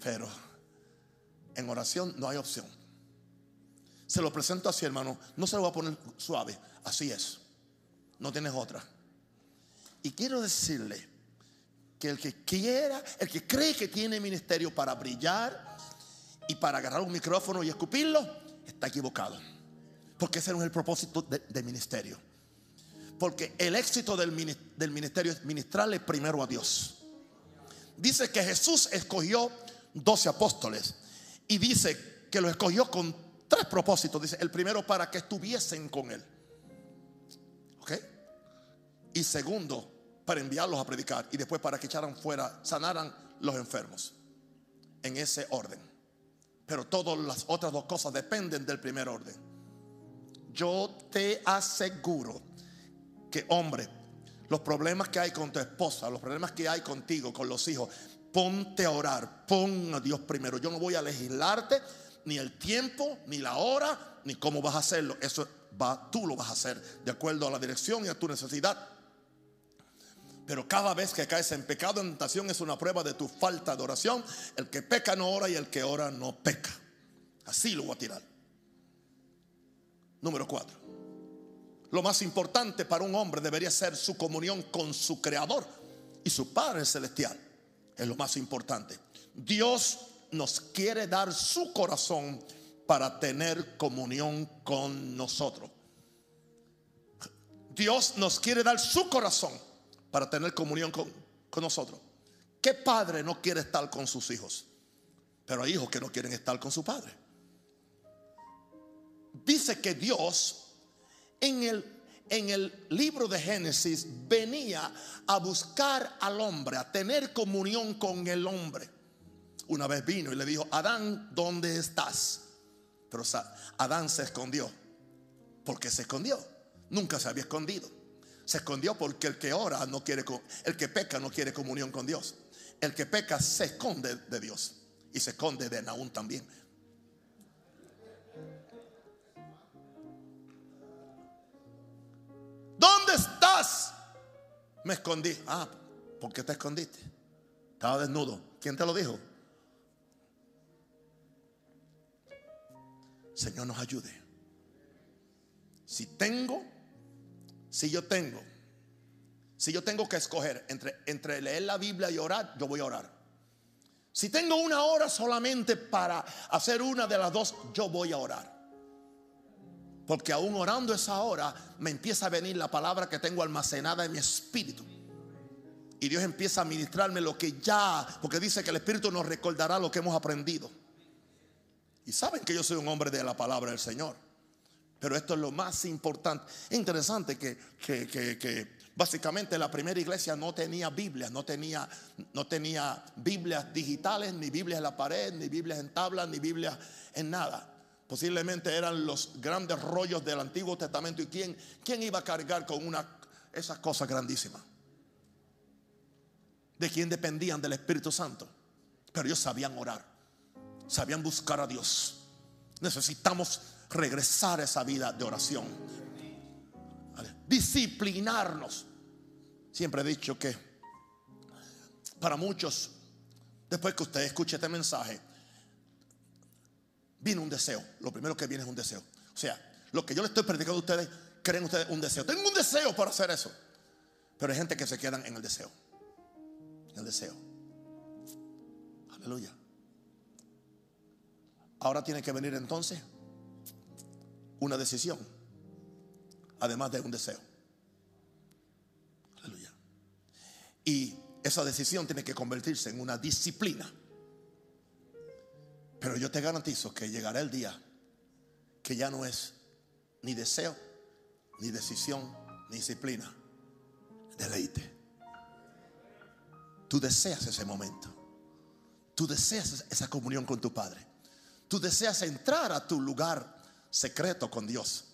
Pero en oración no hay opción. Se lo presento así, hermano. No se lo voy a poner suave. Así es. No tienes otra. Y quiero decirle que el que quiera, el que cree que tiene ministerio para brillar y para agarrar un micrófono y escupirlo, está equivocado. Porque ese no es el propósito del ministerio. Porque el éxito del, del ministerio es ministrarle primero a Dios. Dice que Jesús escogió 12 apóstoles y dice que los escogió con tres propósitos. Dice, el primero para que estuviesen con él. ¿Ok? Y segundo, para enviarlos a predicar y después para que echaran fuera, sanaran los enfermos. En ese orden. Pero todas las otras dos cosas dependen del primer orden. Yo te aseguro que, hombre, los problemas que hay con tu esposa, los problemas que hay contigo, con los hijos, ponte a orar, pon a Dios primero. Yo no voy a legislarte ni el tiempo, ni la hora, ni cómo vas a hacerlo. Eso va, tú lo vas a hacer de acuerdo a la dirección y a tu necesidad. Pero cada vez que caes en pecado, en tentación, es una prueba de tu falta de oración. El que peca no ora y el que ora no peca. Así lo voy a tirar. Número cuatro. Lo más importante para un hombre debería ser su comunión con su Creador y su Padre Celestial. Es lo más importante. Dios nos quiere dar su corazón para tener comunión con nosotros. Dios nos quiere dar su corazón para tener comunión con, con nosotros. ¿Qué padre no quiere estar con sus hijos? Pero hay hijos que no quieren estar con su padre. Dice que Dios en el en el libro de Génesis venía a buscar al hombre, a tener comunión con el hombre. Una vez vino y le dijo, Adán, ¿dónde estás? Pero Adán se escondió. ¿Por qué se escondió? Nunca se había escondido. Se escondió porque el que ora no quiere, el que peca no quiere comunión con Dios. El que peca se esconde de Dios y se esconde de Naún también. ¿Dónde estás? Me escondí. Ah, ¿por qué te escondiste? Estaba desnudo. ¿Quién te lo dijo? Señor nos ayude. Si tengo, si yo tengo, si yo tengo que escoger entre, entre leer la Biblia y orar, yo voy a orar. Si tengo una hora solamente para hacer una de las dos, yo voy a orar. Porque aún orando esa hora me empieza a venir la palabra que tengo almacenada en mi espíritu. Y Dios empieza a ministrarme lo que ya, porque dice que el Espíritu nos recordará lo que hemos aprendido. Y saben que yo soy un hombre de la palabra del Señor. Pero esto es lo más importante. Es interesante que, que, básicamente la primera iglesia no tenía Biblias, no tenía, no tenía Biblias digitales, ni Biblias en la pared, ni Biblias en tablas, ni Biblias en nada. Posiblemente eran los grandes rollos del Antiguo Testamento. ¿Y quién, quién iba a cargar con una, esas cosas grandísimas? ¿De quién dependían? Del Espíritu Santo. Pero ellos sabían orar, sabían buscar a Dios. Necesitamos regresar a esa vida de oración. Disciplinarnos. Siempre he dicho que para muchos, después que usted escuche este mensaje, Viene un deseo. Lo primero que viene es un deseo. O sea, lo que yo le estoy predicando a ustedes, creen ustedes un deseo. Tengo un deseo para hacer eso. Pero hay gente que se quedan en el deseo. En el deseo. Aleluya. Ahora tiene que venir entonces una decisión. Además de un deseo. Aleluya. Y esa decisión tiene que convertirse en una disciplina. Pero yo te garantizo que llegará el día que ya no es ni deseo, ni decisión, ni disciplina. Deleite. Tú deseas ese momento. Tú deseas esa comunión con tu Padre. Tú deseas entrar a tu lugar secreto con Dios.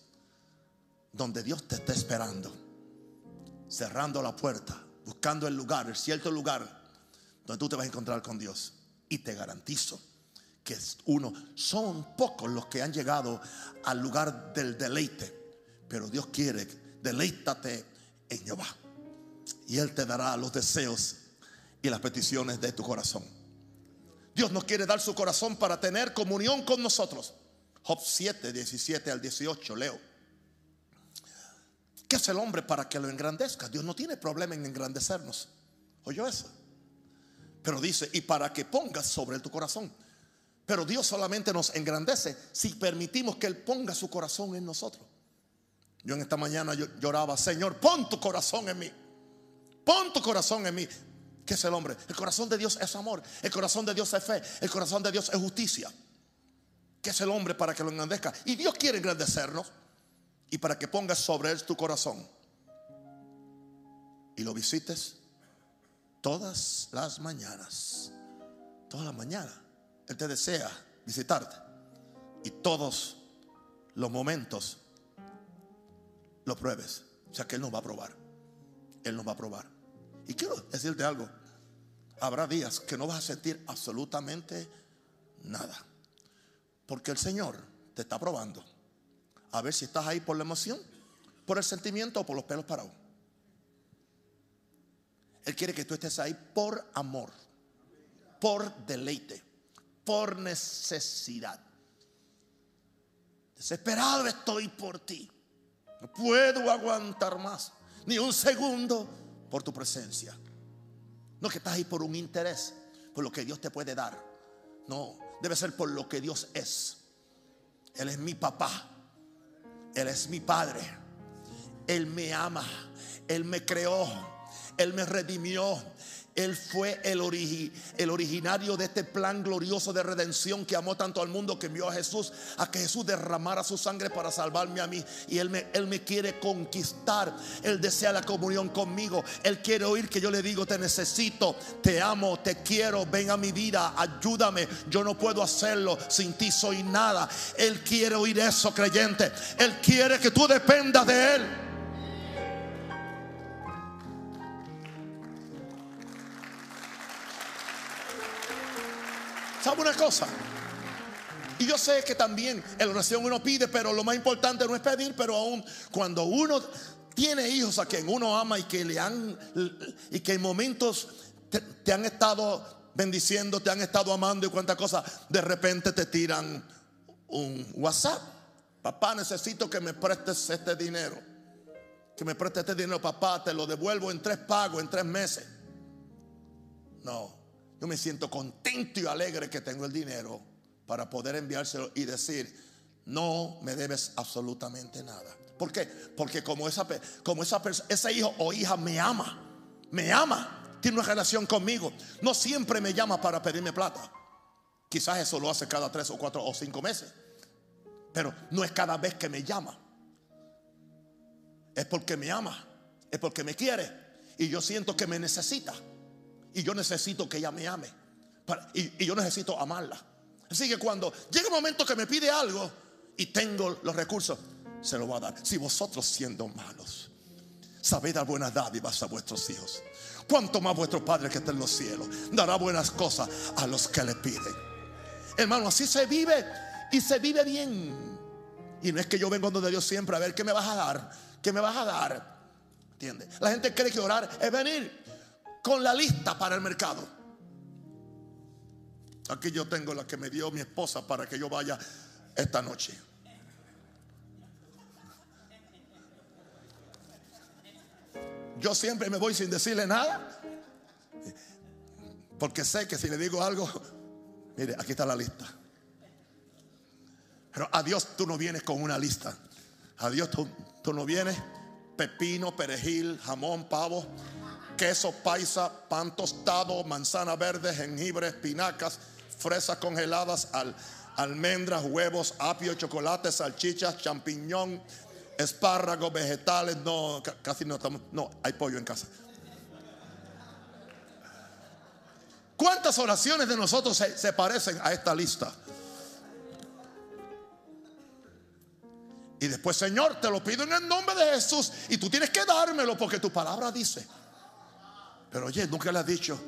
Donde Dios te está esperando. Cerrando la puerta. Buscando el lugar, el cierto lugar. Donde tú te vas a encontrar con Dios. Y te garantizo que uno, son pocos los que han llegado al lugar del deleite. Pero Dios quiere, deleítate en Jehová. Y Él te dará los deseos y las peticiones de tu corazón. Dios nos quiere dar su corazón para tener comunión con nosotros. Job 7, 17 al 18, leo. ¿Qué es el hombre para que lo engrandezca? Dios no tiene problema en engrandecernos. ¿Oyó eso? Pero dice, y para que pongas sobre tu corazón. Pero Dios solamente nos engrandece si permitimos que Él ponga su corazón en nosotros. Yo en esta mañana lloraba, Señor, pon tu corazón en mí. Pon tu corazón en mí. ¿Qué es el hombre? El corazón de Dios es amor. El corazón de Dios es fe. El corazón de Dios es justicia. ¿Qué es el hombre para que lo engrandezca? Y Dios quiere engrandecernos y para que pongas sobre él tu corazón y lo visites todas las mañanas. Todas las mañanas. Él te desea visitarte. Y todos los momentos lo pruebes. O sea que Él nos va a probar. Él nos va a probar. Y quiero decirte algo. Habrá días que no vas a sentir absolutamente nada. Porque el Señor te está probando. A ver si estás ahí por la emoción, por el sentimiento o por los pelos parados. Él quiere que tú estés ahí por amor, por deleite por necesidad. Desesperado estoy por ti. No puedo aguantar más, ni un segundo por tu presencia. No que estás ahí por un interés, por lo que Dios te puede dar. No, debe ser por lo que Dios es. Él es mi papá. Él es mi padre. Él me ama. Él me creó. Él me redimió. Él fue el, el, originario de este plan glorioso de redención que amó tanto al mundo que envió a Jesús a que Jesús derramara su sangre para salvarme a mí. Y Él me, él me quiere conquistar. Él desea la comunión conmigo. Él quiere oír que yo le digo, te necesito, te amo, te quiero, ven a mi vida, ayúdame. Yo no puedo hacerlo, sin ti soy nada. Él quiere oír eso, creyente. Él quiere que tú dependas de Él. ¿Sabe una cosa? Y yo sé que también en la oración uno pide, pero lo más importante no es pedir, pero aún cuando uno tiene hijos a quien uno ama y que le han y que en momentos te, han estado bendiciendo, te han estado amando y cuántas cosas, de repente te tiran un WhatsApp. Papá, necesito que me prestes este dinero. Que me prestes este dinero, papá, te lo devuelvo en tres pagos, en tres meses. No. Yo me siento contento y alegre que tengo el dinero para poder enviárselo y decir, no me debes absolutamente nada. ¿Por qué? Porque como esa, como esa ese hijo o hija me ama, me ama, tiene una relación conmigo, no siempre me llama para pedirme plata. Quizás eso lo hace cada tres o cuatro o cinco meses, pero no es cada vez que me llama. Es porque me ama, es porque me quiere y yo siento que me necesita. Y yo necesito que ella me ame. y, yo necesito amarla. Así que cuando llega un momento que me pide algo y tengo los recursos, se lo voy a dar. Si vosotros siendo malos, sabéis dar buenas dádivas a vuestros hijos, cuanto más vuestro Padre que está en los cielos dará buenas cosas a los que le piden. Hermano, así se vive y se vive bien. Y no es que yo vengo donde Dios siempre a ver qué me vas a dar, qué me vas a dar. ¿Entiendes? La gente cree que orar es venir con la lista para el mercado. Aquí yo tengo la que me dio mi esposa para que yo vaya esta noche. Yo siempre me voy sin decirle nada. Porque sé que si le digo algo, mire, aquí está la lista. Pero a Dios tú no vienes con una lista. A Dios tú, tú no vienes pepino, perejil, jamón, pavo queso paisa, pan tostado, manzana verde, jengibre, espinacas, fresas congeladas, almendras, huevos, apio, chocolate, salchichas, champiñón, espárragos, vegetales. No, casi no estamos. No, hay pollo en casa. ¿Cuántas oraciones de nosotros se, se parecen a esta lista? Y después, Señor, te lo pido en el nombre de Jesús. Y tú tienes que dármelo porque tu palabra dice. Pero oye, nunca le has dicho,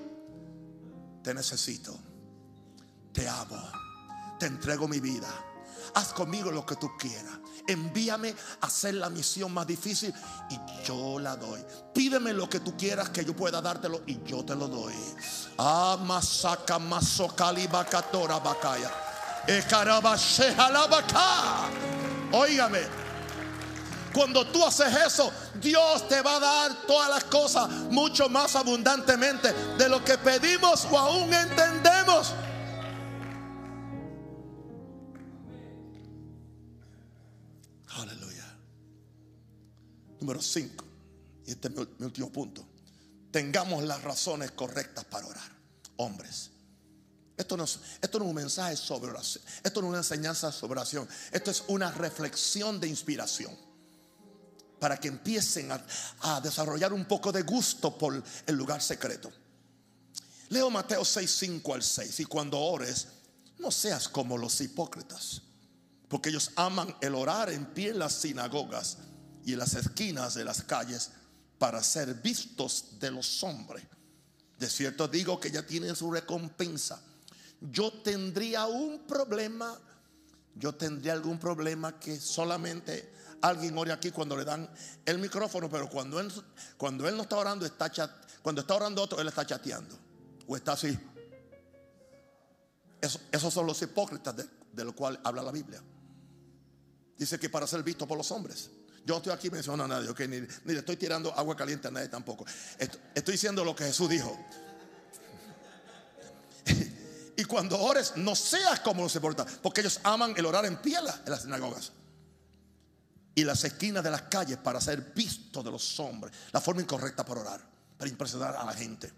te necesito, te amo, te entrego mi vida. Haz conmigo lo que tú quieras. Envíame a hacer la misión más difícil y yo la doy. Pídeme lo que tú quieras que yo pueda dártelo y yo te lo doy. Ah, masaka masokali bakatora bakaya. Óigame. Cuando tú haces eso, Dios te va a dar todas las cosas mucho más abundantemente de lo que pedimos o aún entendemos. Aleluya. Número 5. Y este es mi último punto. Tengamos las razones correctas para orar. Hombres. Esto no, es, esto no es un mensaje sobre oración. Esto no es una enseñanza sobre oración. Esto es una reflexión de inspiración para que empiecen a, desarrollar un poco de gusto por el lugar secreto. Leo Mateo 6, 5 al 6. Y cuando ores, no seas como los hipócritas, porque ellos aman el orar en pie en las sinagogas y en las esquinas de las calles para ser vistos de los hombres. De cierto digo que ya tienen su recompensa. Yo tendría un problema, yo tendría algún problema que solamente alguien ore aquí cuando le dan el micrófono, pero cuando él, cuando él no está orando, está cuando está orando otro, él está chateando. O está así. esos son los hipócritas de, de los cuales habla la Biblia. Dice que para ser visto por los hombres. Yo estoy aquí mencionando a nadie, ni, le estoy tirando agua caliente a nadie tampoco. Estoy diciendo lo que Jesús dijo. y cuando ores, no seas como se porta, porque ellos aman el orar en pie en las sinagogas y las esquinas de las calles para ser visto de los hombres. La forma incorrecta para orar, para impresionar a la gente.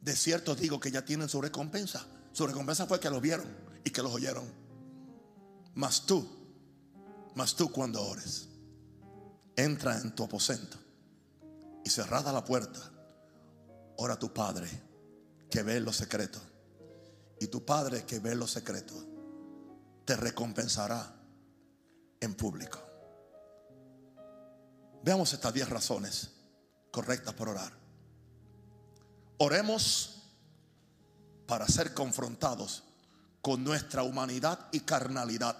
De cierto digo que ya tienen su recompensa. Su recompensa fue que los vieron y que los oyeron. Mas tú, mas tú cuando ores, entra en tu aposento y cerrada la puerta, ora a tu Padre que ve los secretos. Y tu Padre que ve los secretos te recompensará en público. Veamos estas 10 razones correctas por orar. Oremos para ser confrontados con nuestra humanidad y carnalidad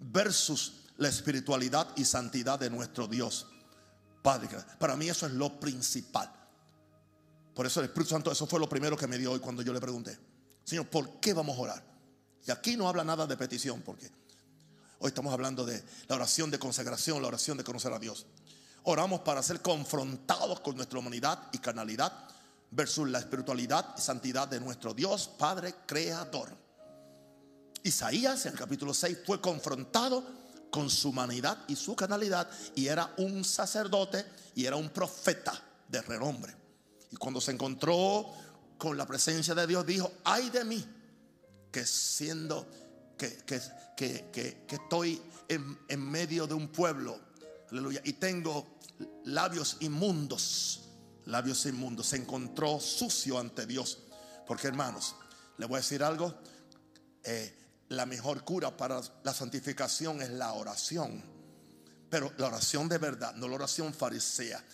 versus la espiritualidad y santidad de nuestro Dios. Padre, para mí eso es lo principal. Por eso el Espíritu Santo, eso fue lo primero que me dio hoy cuando yo le pregunté, Señor, ¿por qué vamos a orar? Y aquí no habla nada de petición, porque hoy estamos hablando de la oración de consagración, la oración de conocer a Dios. Oramos para ser confrontados con nuestra humanidad y carnalidad versus la espiritualidad y santidad de nuestro Dios, Padre Creador. Isaías en el capítulo 6 fue confrontado con su humanidad y su carnalidad y era un sacerdote y era un profeta de renombre. Y cuando se encontró con la presencia de Dios dijo, ay de mí, que siendo que, que, que, que estoy en, en medio de un pueblo, aleluya, y tengo labios inmundos labios inmundos, se encontró sucio ante Dios. Porque hermanos, le voy a decir algo, eh, la mejor cura para la santificación es la oración. Pero la oración de verdad, no la oración farisea.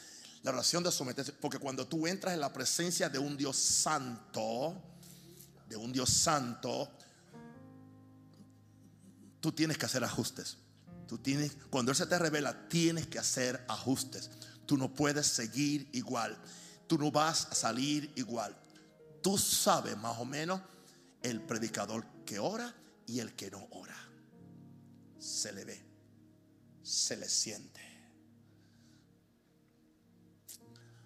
La oración de someterse, porque cuando tú entras en la presencia de un Dios santo, de un Dios santo, tú tienes que hacer ajustes. Tú tienes, cuando Él se te revela, tienes que hacer ajustes. Tú no puedes seguir igual. Tú no vas a salir igual. Tú sabes más o menos el predicador que ora y el que no ora. Se le ve, se le siente.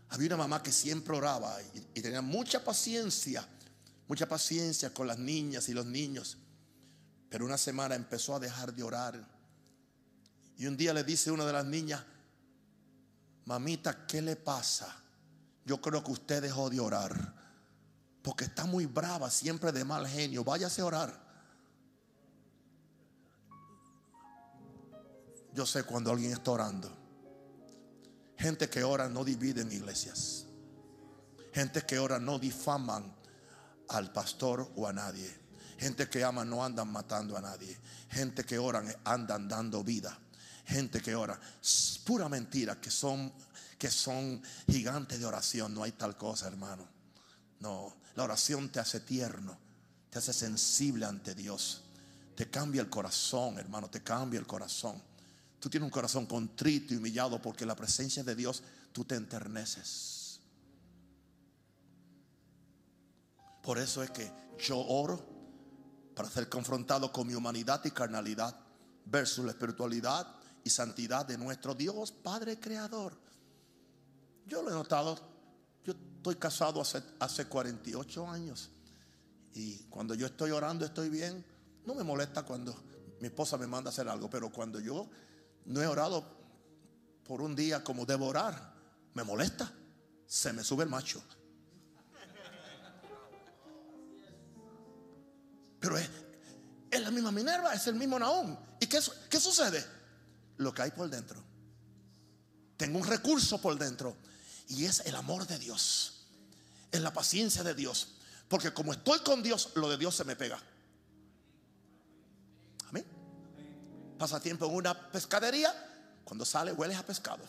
Había una mamá que siempre oraba y, tenía mucha paciencia, mucha paciencia con las niñas y los niños. Pero una semana empezó a dejar de orar. Y un día le dice una de las niñas, mamita, ¿qué le pasa? Yo creo que usted dejó de orar. Porque está muy brava, siempre de mal genio. Váyase a orar. Yo sé cuando alguien está orando. Gente que ora no dividen iglesias. Gente que ora no difaman al pastor o a nadie. Gente que ama no andan matando a nadie. Gente que oran andan dando vida gente que ora. pura mentira que son, que son gigantes de oración. No hay tal cosa, hermano. No, la oración te hace tierno, te hace sensible ante Dios. Te cambia el corazón, hermano, te cambia el corazón. Tú tienes un corazón contrito y humillado porque la presencia de Dios tú te enterneces. Por eso es que yo oro para ser confrontado con mi humanidad y carnalidad versus la espiritualidad y santidad de nuestro Dios, Padre Creador. Yo lo he notado, yo estoy casado hace, hace 48 años y cuando yo estoy orando estoy bien. No me molesta cuando mi esposa me manda a hacer algo, pero cuando yo no he orado por un día como debo orar, me molesta, se me sube el macho. Pero es, la misma Minerva, es el mismo Naón. ¿Y qué, qué sucede? lo que hay por dentro. Tengo un recurso por dentro y es el amor de Dios. Es la paciencia de Dios. Porque como estoy con Dios, lo de Dios se me pega. Amén. Pasa tiempo en una pescadería, cuando sale hueles a pescado.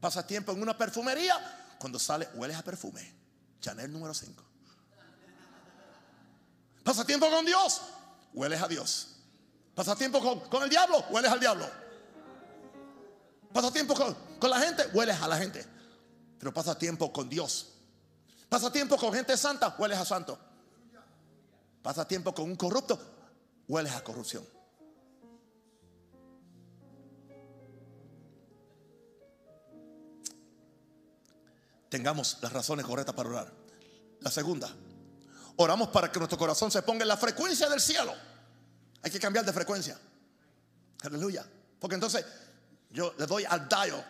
Pasa tiempo en una perfumería, cuando sale hueles a perfume. Chanel número 5. Pasa tiempo con Dios, hueles a Dios. Pasa tiempo con, con el diablo, hueles al diablo. Pasa tiempo con, la gente, hueles a la gente. Pero pasa tiempo con Dios. Pasa tiempo con gente santa, hueles a santo. Pasa tiempo con un corrupto, hueles a corrupción. Tengamos las razones correctas para orar. La segunda, oramos para que nuestro corazón se ponga en la frecuencia del cielo. Hay que cambiar de frecuencia. Aleluya. Porque entonces yo le doy al dial,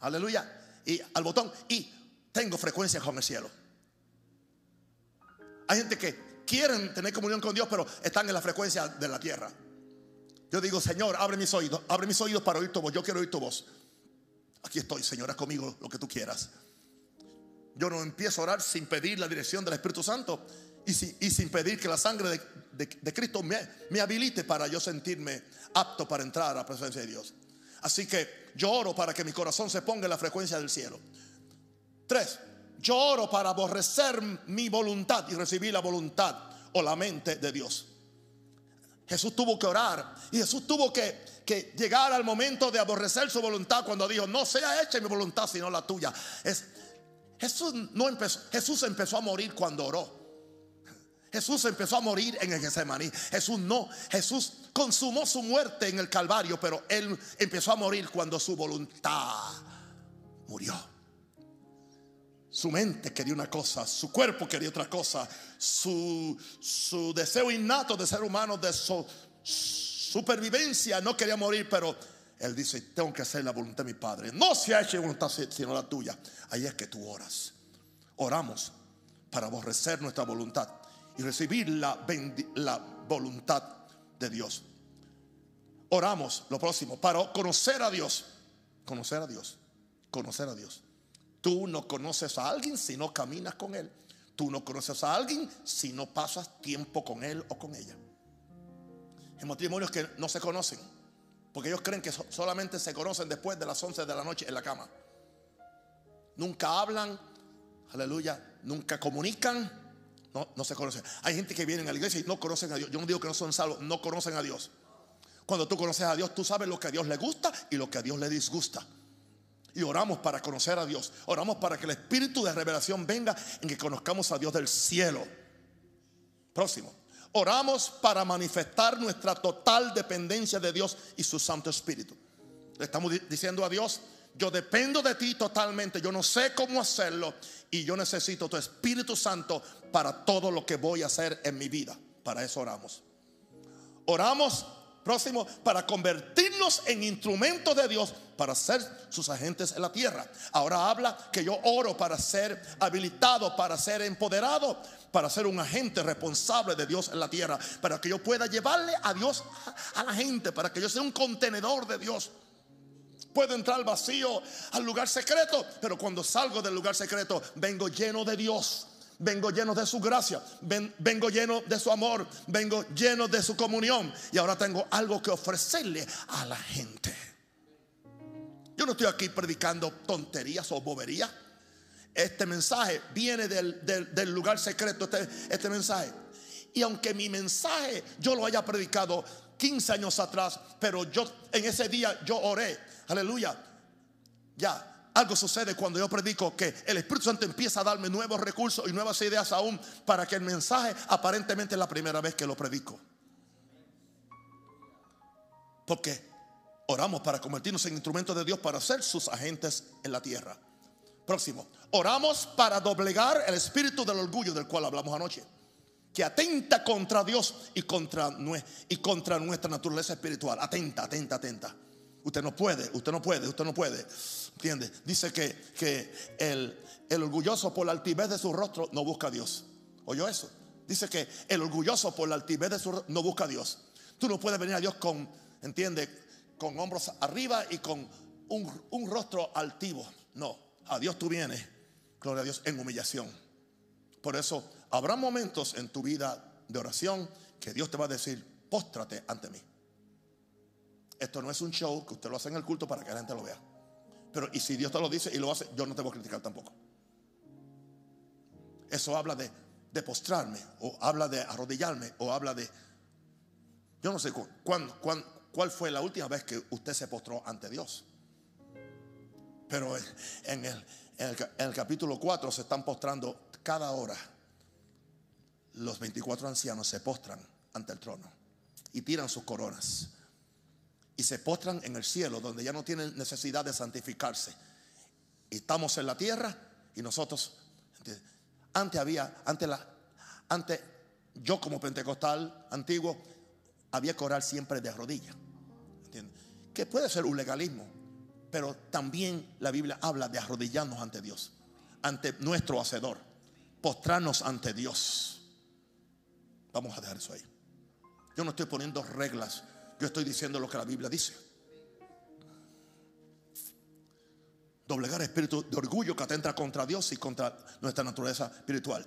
aleluya, y al botón y tengo frecuencia con el cielo. Hay gente que quieren tener comunión con Dios, pero están en la frecuencia de la tierra. Yo digo, Señor, abre mis oídos, abre mis oídos para oír tu voz. Yo quiero oír tu voz. Aquí estoy, Señor, haz conmigo lo que tú quieras. Yo no empiezo a orar sin pedir la dirección del Espíritu Santo y, sin pedir que la sangre de, Cristo me, habilite para yo sentirme apto para entrar a la presencia de Dios. Así que yo oro para que mi corazón se ponga en la frecuencia del cielo. Tres, yo oro para aborrecer mi voluntad y recibir la voluntad o la mente de Dios. Jesús tuvo que orar y Jesús tuvo que, llegar al momento de aborrecer su voluntad cuando dijo, no sea hecha mi voluntad sino la tuya. Es, Jesús, no empezó, Jesús empezó a morir cuando oró. Jesús empezó a morir en el Getsemaní. Jesús no, Jesús consumó su muerte en el Calvario, pero él empezó a morir cuando su voluntad murió. Su mente quería una cosa, su cuerpo quería otra cosa, su, deseo innato de ser humano, de su supervivencia, no quería morir, pero él dice, tengo que hacer la voluntad de mi Padre. No se ha hecho voluntad sino la tuya. Ahí es que tú oras. Oramos para aborrecer nuestra voluntad y recibir la, la voluntad de Dios. Oramos, lo próximo, para conocer a Dios. Conocer a Dios. Conocer a Dios. Tú no conoces a alguien si no caminas con él. Tú no conoces a alguien si no pasas tiempo con él o con ella. Hay matrimonios que no se conocen. Porque ellos creen que solamente se conocen después de las 11 de la noche en la cama. Nunca hablan, aleluya, nunca comunican, no, no se conocen. Hay gente que viene a la iglesia y no conocen a Dios. Yo no digo que no son salvos, no conocen a Dios. Cuando tú conoces a Dios, tú sabes lo que a Dios le gusta y lo que a Dios le disgusta. Y oramos para conocer a Dios. Oramos para que el espíritu de revelación venga en que conozcamos a Dios del cielo. Próximo. Oramos para manifestar nuestra total dependencia de Dios y su Santo Espíritu. Le estamos diciendo a Dios, yo dependo de ti totalmente, yo no sé cómo hacerlo y yo necesito tu Espíritu Santo para todo lo que voy a hacer en mi vida. Para eso oramos. Oramos próximo para convertirnos en instrumentos de Dios para ser sus agentes en la tierra. Ahora habla que yo oro para ser habilitado, para ser empoderado, para ser un agente responsable de Dios en la tierra, para que yo pueda llevarle a Dios a la gente, para que yo sea un contenedor de Dios. Puedo entrar vacío, al lugar secreto, pero cuando salgo del lugar secreto vengo lleno de Dios vengo lleno de su gracia, vengo lleno de su amor, vengo lleno de su comunión y ahora tengo algo que ofrecerle a la gente. Yo no estoy aquí predicando tonterías o boberías. Este mensaje viene del, lugar secreto, este, este mensaje. Y aunque mi mensaje yo lo haya predicado 15 años atrás, pero yo en ese día yo oré, aleluya, ya, algo sucede cuando yo predico que el Espíritu Santo empieza a darme nuevos recursos y nuevas ideas aún para que el mensaje aparentemente es la primera vez que lo predico. Porque oramos para convertirnos en instrumentos de Dios para ser sus agentes en la tierra. Próximo. Oramos para doblegar el espíritu del orgullo del cual hablamos anoche. Que atenta contra Dios y contra, y contra nuestra naturaleza espiritual. Atenta, atenta, atenta. Usted no puede, usted no puede, usted no puede. ¿Entiende? Dice que, que el, el, orgulloso por la altivez de su rostro no busca a Dios. ¿Oyó eso? Dice que el orgulloso por la altivez de su rostro no busca a Dios. Tú no puedes venir a Dios con, ¿entiende? Con hombros arriba y con un, un rostro altivo. No, a Dios tú vienes, gloria a Dios, en humillación. Por eso habrá momentos en tu vida de oración que Dios te va a decir, póstrate ante mí. Esto no es un show que usted lo hace en el culto para que la gente lo vea. Pero y si Dios te lo dice y lo hace, yo no te voy a criticar tampoco. Eso habla de, postrarme, o habla de arrodillarme, o habla de... Yo no sé cuándo, cuál fue la última vez que usted se postró ante Dios. Pero en el, en el capítulo 4 se están postrando cada hora. Los 24 ancianos se postran ante el trono. y tiran sus coronas. Y se postran en el cielo, donde ya no tienen necesidad de santificarse. Estamos en la tierra y nosotros, antes había, antes, la, antes yo como pentecostal antiguo, había que orar siempre de rodillas. Que puede ser un legalismo, pero también la Biblia habla de arrodillarnos ante Dios, ante nuestro Hacedor, postrarnos ante Dios. Vamos a dejar eso ahí. Yo no estoy poniendo reglas, yo estoy diciendo lo que la Biblia dice. Doblegar espíritu de orgullo que atenta contra Dios y contra nuestra naturaleza espiritual.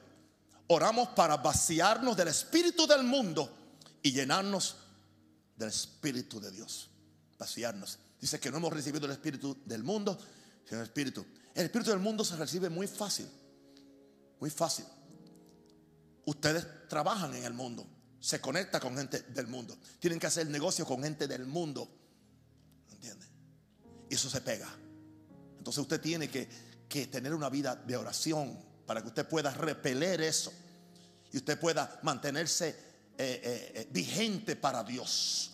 Oramos para vaciarnos del espíritu del mundo y llenarnos del espíritu de Dios. Vaciarnos. Dice que no hemos recibido el espíritu del mundo, sino el espíritu. El espíritu del mundo se recibe muy fácil. Muy fácil. Ustedes trabajan en el mundo, se conecta con gente del mundo. Tienen que hacer negocio con gente del mundo. ¿Entiende? Y eso se pega. Entonces usted tiene que, que tener una vida de oración para que usted pueda repeler eso y usted pueda mantenerse eh, eh, eh, vigente para Dios.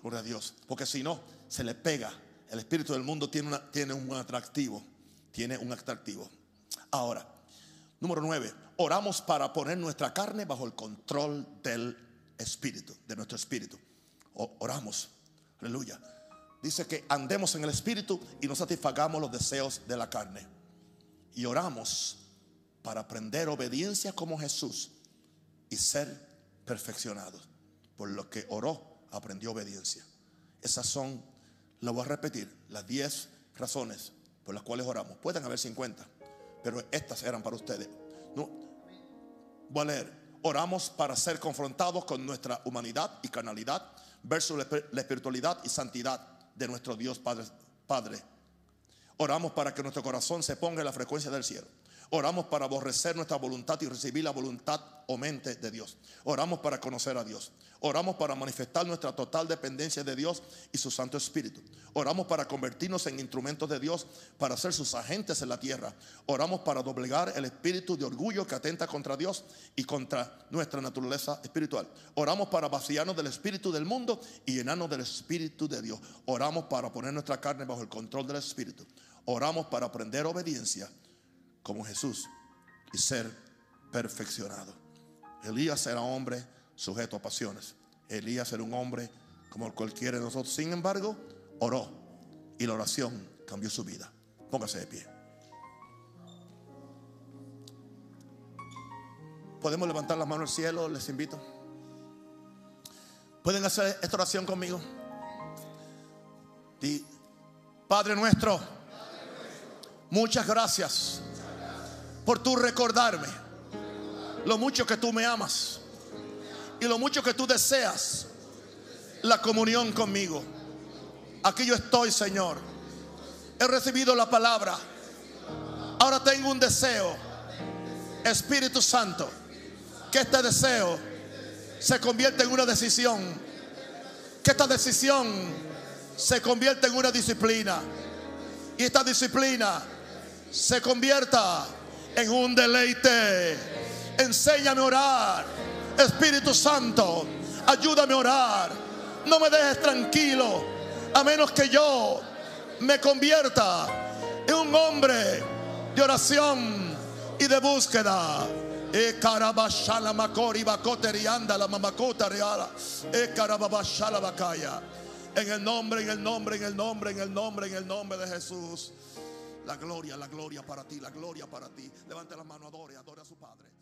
Gloria a Dios. Porque si no, se le pega. El espíritu del mundo tiene, tiene un atractivo. Tiene un atractivo. Ahora, número nueve. Oramos para poner nuestra carne bajo el control del espíritu, de nuestro espíritu. oramos. Aleluya. Dice que andemos en el espíritu y no satisfagamos los deseos de la carne. Y oramos para aprender obediencia como Jesús y ser perfeccionados. Por lo que oró, aprendió obediencia. Esas son, lo voy a repetir, las 10 razones por las cuales oramos. Pueden haber 50, pero estas eran para ustedes. No, voy. Oramos para ser confrontados con nuestra humanidad y carnalidad versus la espiritualidad y santidad de nuestro Dios Padre. Padre. Oramos para que nuestro corazón se ponga en la frecuencia del cielo. Oramos para aborrecer nuestra voluntad y recibir la voluntad o mente de Dios. Oramos para conocer a Dios. Oramos para manifestar nuestra total dependencia de Dios y su Santo Espíritu. Oramos para convertirnos en instrumentos de Dios para ser sus agentes en la tierra. Oramos para doblegar el espíritu de orgullo que atenta contra Dios y contra nuestra naturaleza espiritual. Oramos para vaciarnos del espíritu del mundo y llenarnos del espíritu de Dios. Oramos para poner nuestra carne bajo el control del espíritu. Oramos para aprender obediencia como Jesús y ser perfeccionado. Elías era hombre sujeto a pasiones. Elías era un hombre como cualquiera de nosotros. Sin embargo, oró y la oración cambió su vida. Póngase de pie. Podemos levantar las manos al cielo, les invito. Pueden hacer esta oración conmigo. Padre nuestro, muchas gracias por tu recordarme lo mucho que tú me amas y lo mucho que tú deseas la comunión conmigo. Aquí yo estoy, Señor. He recibido la palabra. Ahora tengo un deseo. Espíritu Santo, que este deseo se convierta en una decisión. Que esta decisión se convierta en una disciplina. Y esta disciplina se convierta en un deleite. Enséñame a orar. Espíritu Santo, ayúdame a orar. No me dejes tranquilo a menos que yo me convierta en un hombre de oración y de búsqueda. E makori bakoterianda la mamakota reala. E bakaya. En el nombre, en el nombre, en el nombre, en el nombre, en el nombre de Jesús. La gloria, la gloria para ti, la gloria para ti. Levante las manos, adore, adore a su Padre.